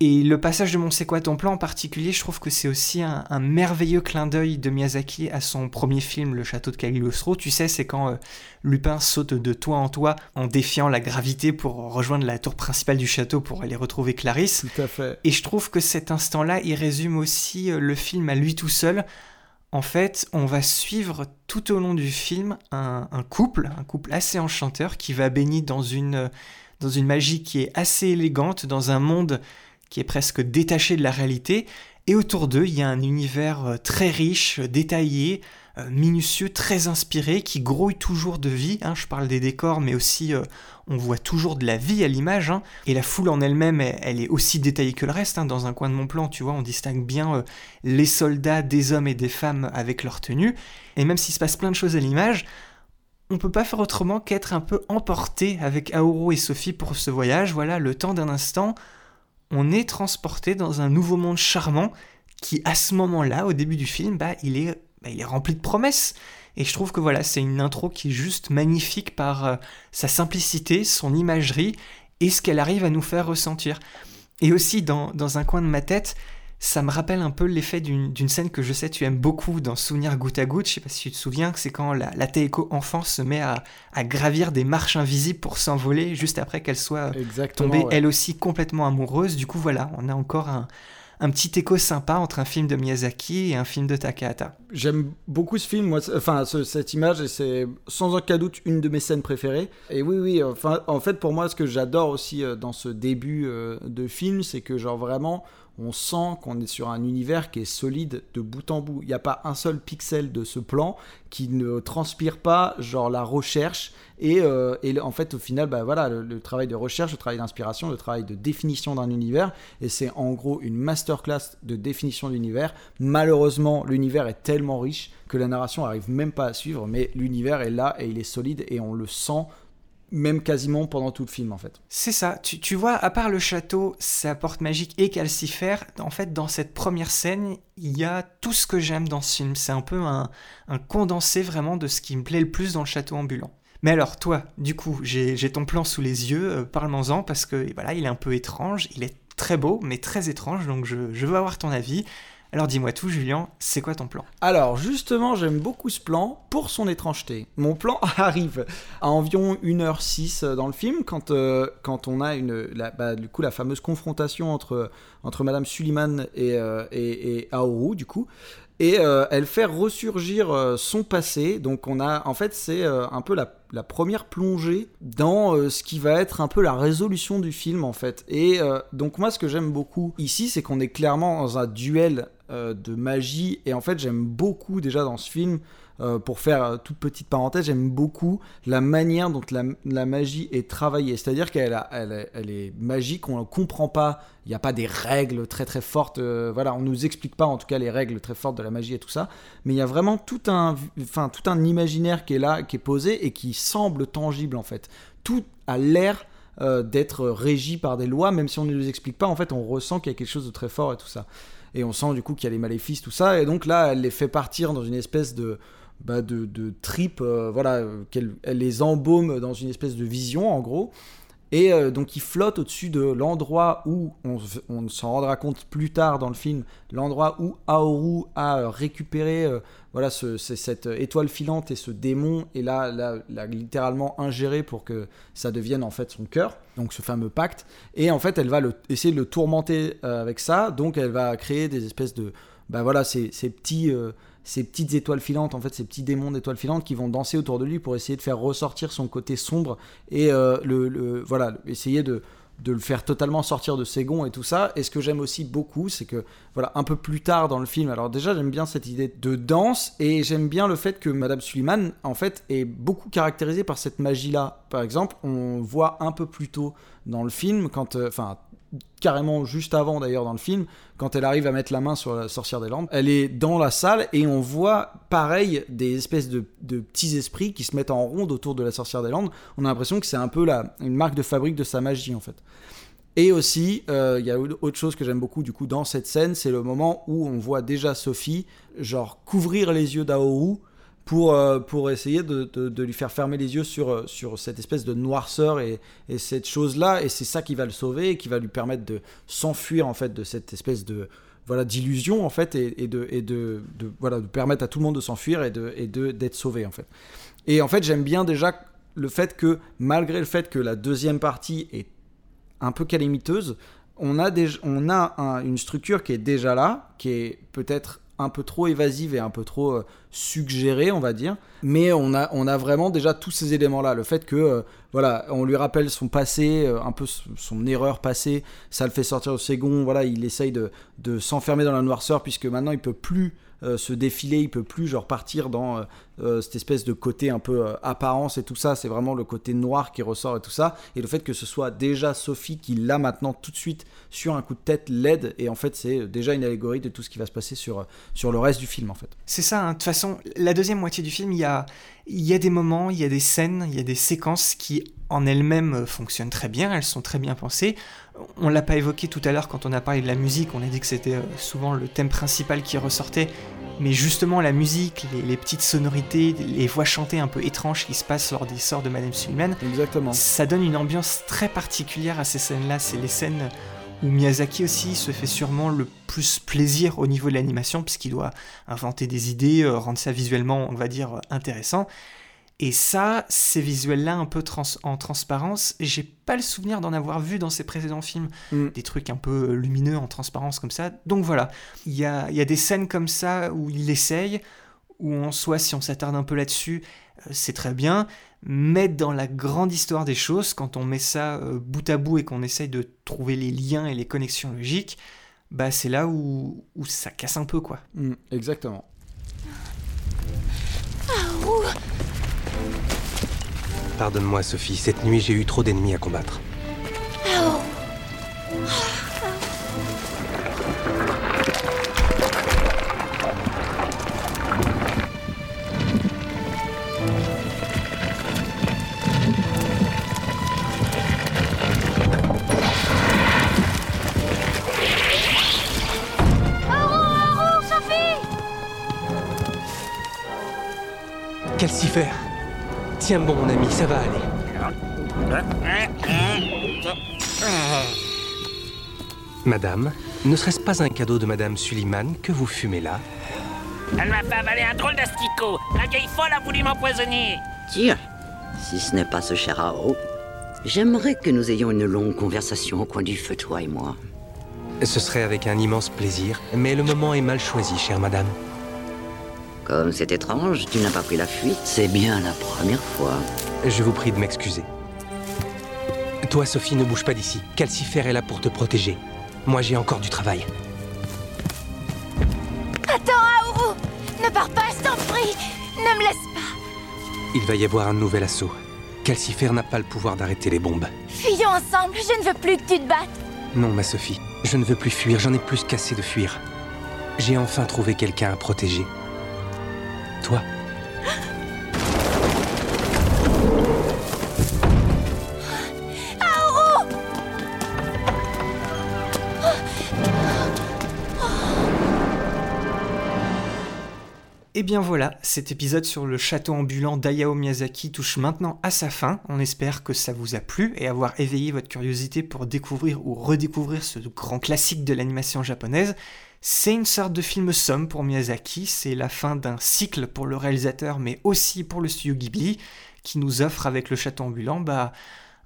Et le passage de Mon C'est quoi ton plan en particulier, je trouve que c'est aussi un, un merveilleux clin d'œil de Miyazaki à son premier film, Le Château de Cagliostro. Tu sais, c'est quand euh, Lupin saute de toit en toit en défiant la gravité pour rejoindre la tour principale du château pour aller retrouver Clarisse. Tout à fait. Et je trouve que cet instant-là, il résume aussi euh, le film à lui tout seul. En fait, on va suivre tout au long du film un, un couple, un couple assez enchanteur qui va baigner dans une, dans une magie qui est assez élégante, dans un monde qui est presque détaché de la réalité, et autour d'eux, il y a un univers euh, très riche, détaillé, euh, minutieux, très inspiré, qui grouille toujours de vie. Hein. Je parle des décors, mais aussi euh, on voit toujours de la vie à l'image. Hein. Et la foule en elle-même, elle, est aussi détaillée que le reste. Hein. Dans un coin de mon plan, tu vois, on distingue bien les soldats des hommes et des femmes avec leur tenue. Et même s'il se passe plein de choses à l'image, on peut pas faire autrement qu'être un peu emporté avec Aoro et Sophie pour ce voyage. Voilà, le temps d'un instant, on est transporté dans un nouveau monde charmant qui, à ce moment-là, au début du film, bah, il, est, bah, rempli de promesses. Et je trouve que voilà, c'est une intro qui est juste magnifique par euh, sa simplicité, son imagerie et ce qu'elle arrive à nous faire ressentir. Et aussi, dans un coin de ma tête, ça me rappelle un peu l'effet d'une scène que je sais tu aimes beaucoup dans Souvenir goutte à goutte. Je sais pas si tu te souviens, que c'est quand la, la Teiko enfant se met à, gravir des marches invisibles pour s'envoler juste après qu'elle soit tombée elle aussi complètement amoureuse. Du coup, voilà, on a encore un, un petit écho sympa entre un film de Miyazaki et un film de Takahata. J'aime beaucoup ce film, moi, enfin cette image, et c'est sans aucun doute une de mes scènes préférées. Et oui, oui, enfin, en fait, pour moi, ce que j'adore aussi euh, dans ce début euh, de film, c'est que genre vraiment, on sent qu'on est sur un univers qui est solide de bout en bout. Il n'y a pas un seul pixel de ce plan qui ne transpire pas genre la recherche et, euh, en fait au final bah voilà le, travail de recherche, le travail d'inspiration, le travail de définition d'un univers et c'est en gros une masterclass de définition d'univers. Malheureusement l'univers est tellement riche que la narration arrive même pas à suivre mais l'univers est là et il est solide et on le sent même quasiment pendant tout le film en fait. C'est ça, tu, vois, à part le château, sa porte magique et calcifère, en fait dans cette première scène, il y a tout ce que j'aime dans ce film. C'est un peu un, condensé vraiment de ce qui me plaît le plus dans le château ambulant. Mais alors toi, du coup, j'ai ton plan sous les yeux, euh, parle-moi-en parce que voilà, il est un peu étrange, il est très beau mais très étrange, donc je, je veux avoir ton avis. Alors dis-moi tout, Julien, c'est quoi ton plan? Alors justement, j'aime beaucoup ce plan pour son étrangeté. Mon plan [laughs] arrive à environ 1h06 dans le film, quand, euh, on a la, bah, du coup, la fameuse confrontation entre, entre Madame Suliman et, euh, et Aoru, du coup et euh, elle fait ressurgir son passé. Donc on a, en fait, c'est un peu la, la, première plongée dans ce qui va être un peu la résolution du film, en fait. Et donc moi, ce que j'aime beaucoup ici, c'est qu'on est clairement dans un duel euh, de magie. Et en fait, j'aime beaucoup déjà dans ce film, euh, pour faire euh, toute petite parenthèse, j'aime beaucoup la manière dont la, magie est travaillée. C'est-à-dire qu'elle elle, elle, est magique, on ne comprend pas, il n'y a pas des règles très très fortes, voilà, on ne nous explique pas en tout cas les règles très fortes de la magie et tout ça, mais il y a vraiment tout un, enfin, tout un imaginaire qui est là, qui est posé et qui semble tangible en fait. Tout a l'air d'être régi par des lois, même si on ne nous explique pas, en fait, on ressent qu'il y a quelque chose de très fort et tout ça et on sent du coup qu'il y a les maléfices, tout ça, et donc là, elle les fait partir dans une espèce de, bah, de, de trip, euh, voilà, qu'elle elle les embaume dans une espèce de vision, en gros, et euh, donc il flotte au-dessus de l'endroit où, on, s'en rendra compte plus tard dans le film, l'endroit où Aoru a récupéré euh, voilà, ce, cette étoile filante et ce démon, et là, l'a littéralement ingéré pour que ça devienne en fait son cœur, donc ce fameux pacte. Et en fait, elle va le, essayer de le tourmenter avec ça, donc elle va créer des espèces de. Ben voilà, ces petits ces petites étoiles filantes, en fait, ces petits démons d'étoiles filantes qui vont danser autour de lui pour essayer de faire ressortir son côté sombre et euh, le, voilà, essayer de, de le faire totalement sortir de ses gonds et tout ça. Et ce que j'aime aussi beaucoup, c'est que, voilà, un peu plus tard dans le film, alors déjà, j'aime bien cette idée de danse et j'aime bien le fait que Madame Suliman, en fait, est beaucoup caractérisée par cette magie-là. Par exemple, on voit un peu plus tôt dans le film, quand, euh, enfin, carrément juste avant d'ailleurs dans le film, quand elle arrive à mettre la main sur la sorcière des Landes. Elle est dans la salle et on voit pareil des espèces de, petits esprits qui se mettent en ronde autour de la sorcière des Landes. On a l'impression que c'est un peu la, une marque de fabrique de sa magie en fait. Et aussi, euh, il y a autre chose que j'aime beaucoup du coup dans cette scène, c'est le moment où on voit déjà Sophie, genre couvrir les yeux d'Aoru pour, euh, pour essayer de, de, lui faire fermer les yeux sur, euh, sur cette espèce de noirceur et, et cette chose-là. Et c'est ça qui va le sauver et qui va lui permettre de s'enfuir en fait de cette espèce de voilà d'illusion en fait et, de, et de, voilà, de permettre à tout le monde de s'enfuir et de et d'être sauvé en fait. Et en fait j'aime bien déjà le fait que malgré le fait que la deuxième partie est un peu calamiteuse, on a, des, on a une structure qui est déjà là, qui est peut-être un peu trop évasive et un peu trop euh, suggérée, on va dire. Mais on a, on a vraiment déjà tous ces éléments-là. Le fait que, euh, voilà, on lui rappelle son passé, euh, un peu son erreur passée, ça le fait sortir au second. Voilà, il essaye de, de s'enfermer dans la noirceur puisque maintenant il peut plus se défiler, il peut plus genre partir dans euh, cette espèce de côté un peu euh, apparence et tout ça, c'est vraiment le côté noir qui ressort et tout ça. Et le fait que ce soit déjà Sophie qui l'a maintenant tout de suite sur un coup de tête l'aide, et en fait c'est déjà une allégorie de tout ce qui va se passer sur, sur le reste du film en fait. C'est ça, hein. de toute façon, la deuxième moitié du film, il y a, il y a des moments, il y a des scènes, il y a des séquences qui en elles-mêmes euh, fonctionnent très bien, elles sont très bien pensées. On l'a pas évoqué tout à l'heure quand on a parlé de la musique, on a dit que c'était souvent le thème principal qui ressortait, mais justement la musique, les, petites sonorités, les voix chantées un peu étranges qui se passent lors des sorts de Madame Suleiman, Exactement. ça donne une ambiance très particulière à ces scènes-là. C'est les scènes où Miyazaki aussi se fait sûrement le plus plaisir au niveau de l'animation, puisqu'il doit inventer des idées, euh, rendre ça visuellement, on va dire, intéressant. Et ça, ces visuels-là un peu en transparence, j'ai pas le souvenir d'en avoir vu dans ses précédents films. Mm. Des trucs un peu lumineux en transparence comme ça. Donc voilà, il y a, y a, des scènes comme ça où il essaye, où en soi, si on s'attarde un peu là-dessus, euh, c'est très bien. Mais dans la grande histoire des choses, quand on met ça euh, bout à bout et qu'on essaye de trouver les liens et les connexions logiques, bah c'est là où, où, ça casse un peu quoi. Mm, exactement. Ah, Pardonne-moi, Sophie, cette nuit j'ai eu trop d'ennemis à combattre. Quel faire Tiens bon, mon ami, ça va aller. Madame, ne serait-ce pas un cadeau de Madame Suliman que vous fumez là? Elle m'a fait avaler un drôle d'asticot. La vieille folle a voulu m'empoisonner. Tiens, si ce n'est pas ce cher Ao, j'aimerais que nous ayons une longue conversation au coin du feu, toi et moi. Ce serait avec un immense plaisir, mais le moment est mal choisi, chère madame. Comme c'est étrange, tu n'as pas pris la fuite, c'est bien la première fois. Je vous prie de m'excuser. Toi, Sophie, ne bouge pas d'ici. Calcifer est là pour te protéger. Moi, j'ai encore du travail. Attends, Aourou Ne pars pas, je t'en prie Ne me laisse pas Il va y avoir un nouvel assaut. Calcifer n'a pas le pouvoir d'arrêter les bombes. Fuyons ensemble, je ne veux plus que tu te battes Non, ma Sophie, je ne veux plus fuir, j'en ai plus qu'assez de fuir. J'ai enfin trouvé quelqu'un à protéger Et eh bien voilà, cet épisode sur le château ambulant d'Ayao Miyazaki touche maintenant à sa fin. On espère que ça vous a plu et avoir éveillé votre curiosité pour découvrir ou redécouvrir ce grand classique de l'animation japonaise. C'est une sorte de film somme pour Miyazaki, c'est la fin d'un cycle pour le réalisateur mais aussi pour le studio Ghibli qui nous offre avec le château ambulant bah,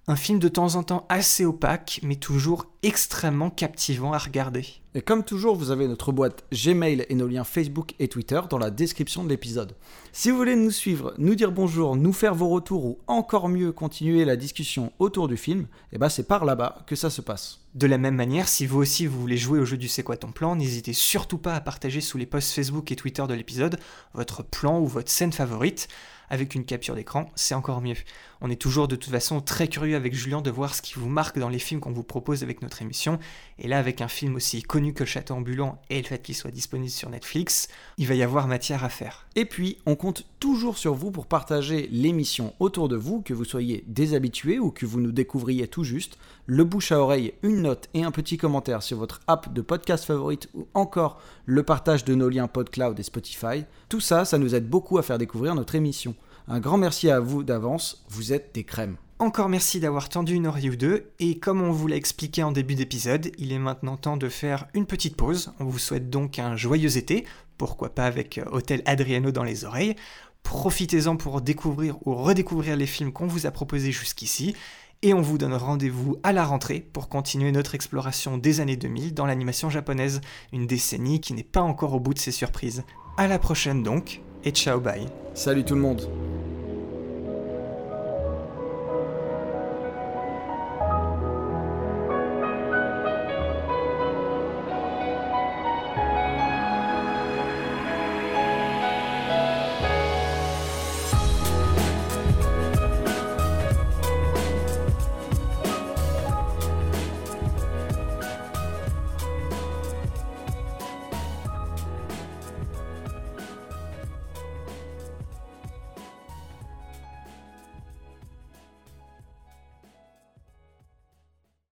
un film de temps en temps assez opaque, mais toujours extrêmement captivant à regarder. Et comme toujours, vous avez notre boîte Gmail et nos liens Facebook et Twitter dans la description de l'épisode. Si vous voulez nous suivre, nous dire bonjour, nous faire vos retours ou encore mieux continuer la discussion autour du film, eh ben c'est par là-bas que ça se passe. De la même manière, si vous aussi vous voulez jouer au jeu du C'est quoi ton plan, n'hésitez surtout pas à partager sous les posts Facebook et Twitter de l'épisode votre plan ou votre scène favorite avec une capture d'écran, c'est encore mieux. On est toujours de toute façon très curieux avec Julien de voir ce qui vous marque dans les films qu'on vous propose avec notre émission. Et là, avec un film aussi connu que Le Château Ambulant et le fait qu'il soit disponible sur Netflix, il va y avoir matière à faire. Et puis, on toujours sur vous pour partager l'émission autour de vous, que vous soyez déshabitué ou que vous nous découvriez tout juste. Le bouche à oreille, une note et un petit commentaire sur votre app de podcast favorite ou encore le partage de nos liens PodCloud et Spotify. Tout ça, ça nous aide beaucoup à faire découvrir notre émission. Un grand merci à vous d'avance, vous êtes des crèmes. Encore merci d'avoir tendu une oreille ou deux, et comme on vous l'a expliqué en début d'épisode, il est maintenant temps de faire une petite pause. On vous souhaite donc un joyeux été, pourquoi pas avec euh, Hôtel Adriano dans les oreilles. Profitez-en pour découvrir ou redécouvrir les films qu'on vous a proposés jusqu'ici, et on vous donne rendez-vous à la rentrée pour continuer notre exploration des années 2000 dans l'animation japonaise, une décennie qui n'est pas encore au bout de ses surprises. À la prochaine donc, et ciao bye. Salut tout le monde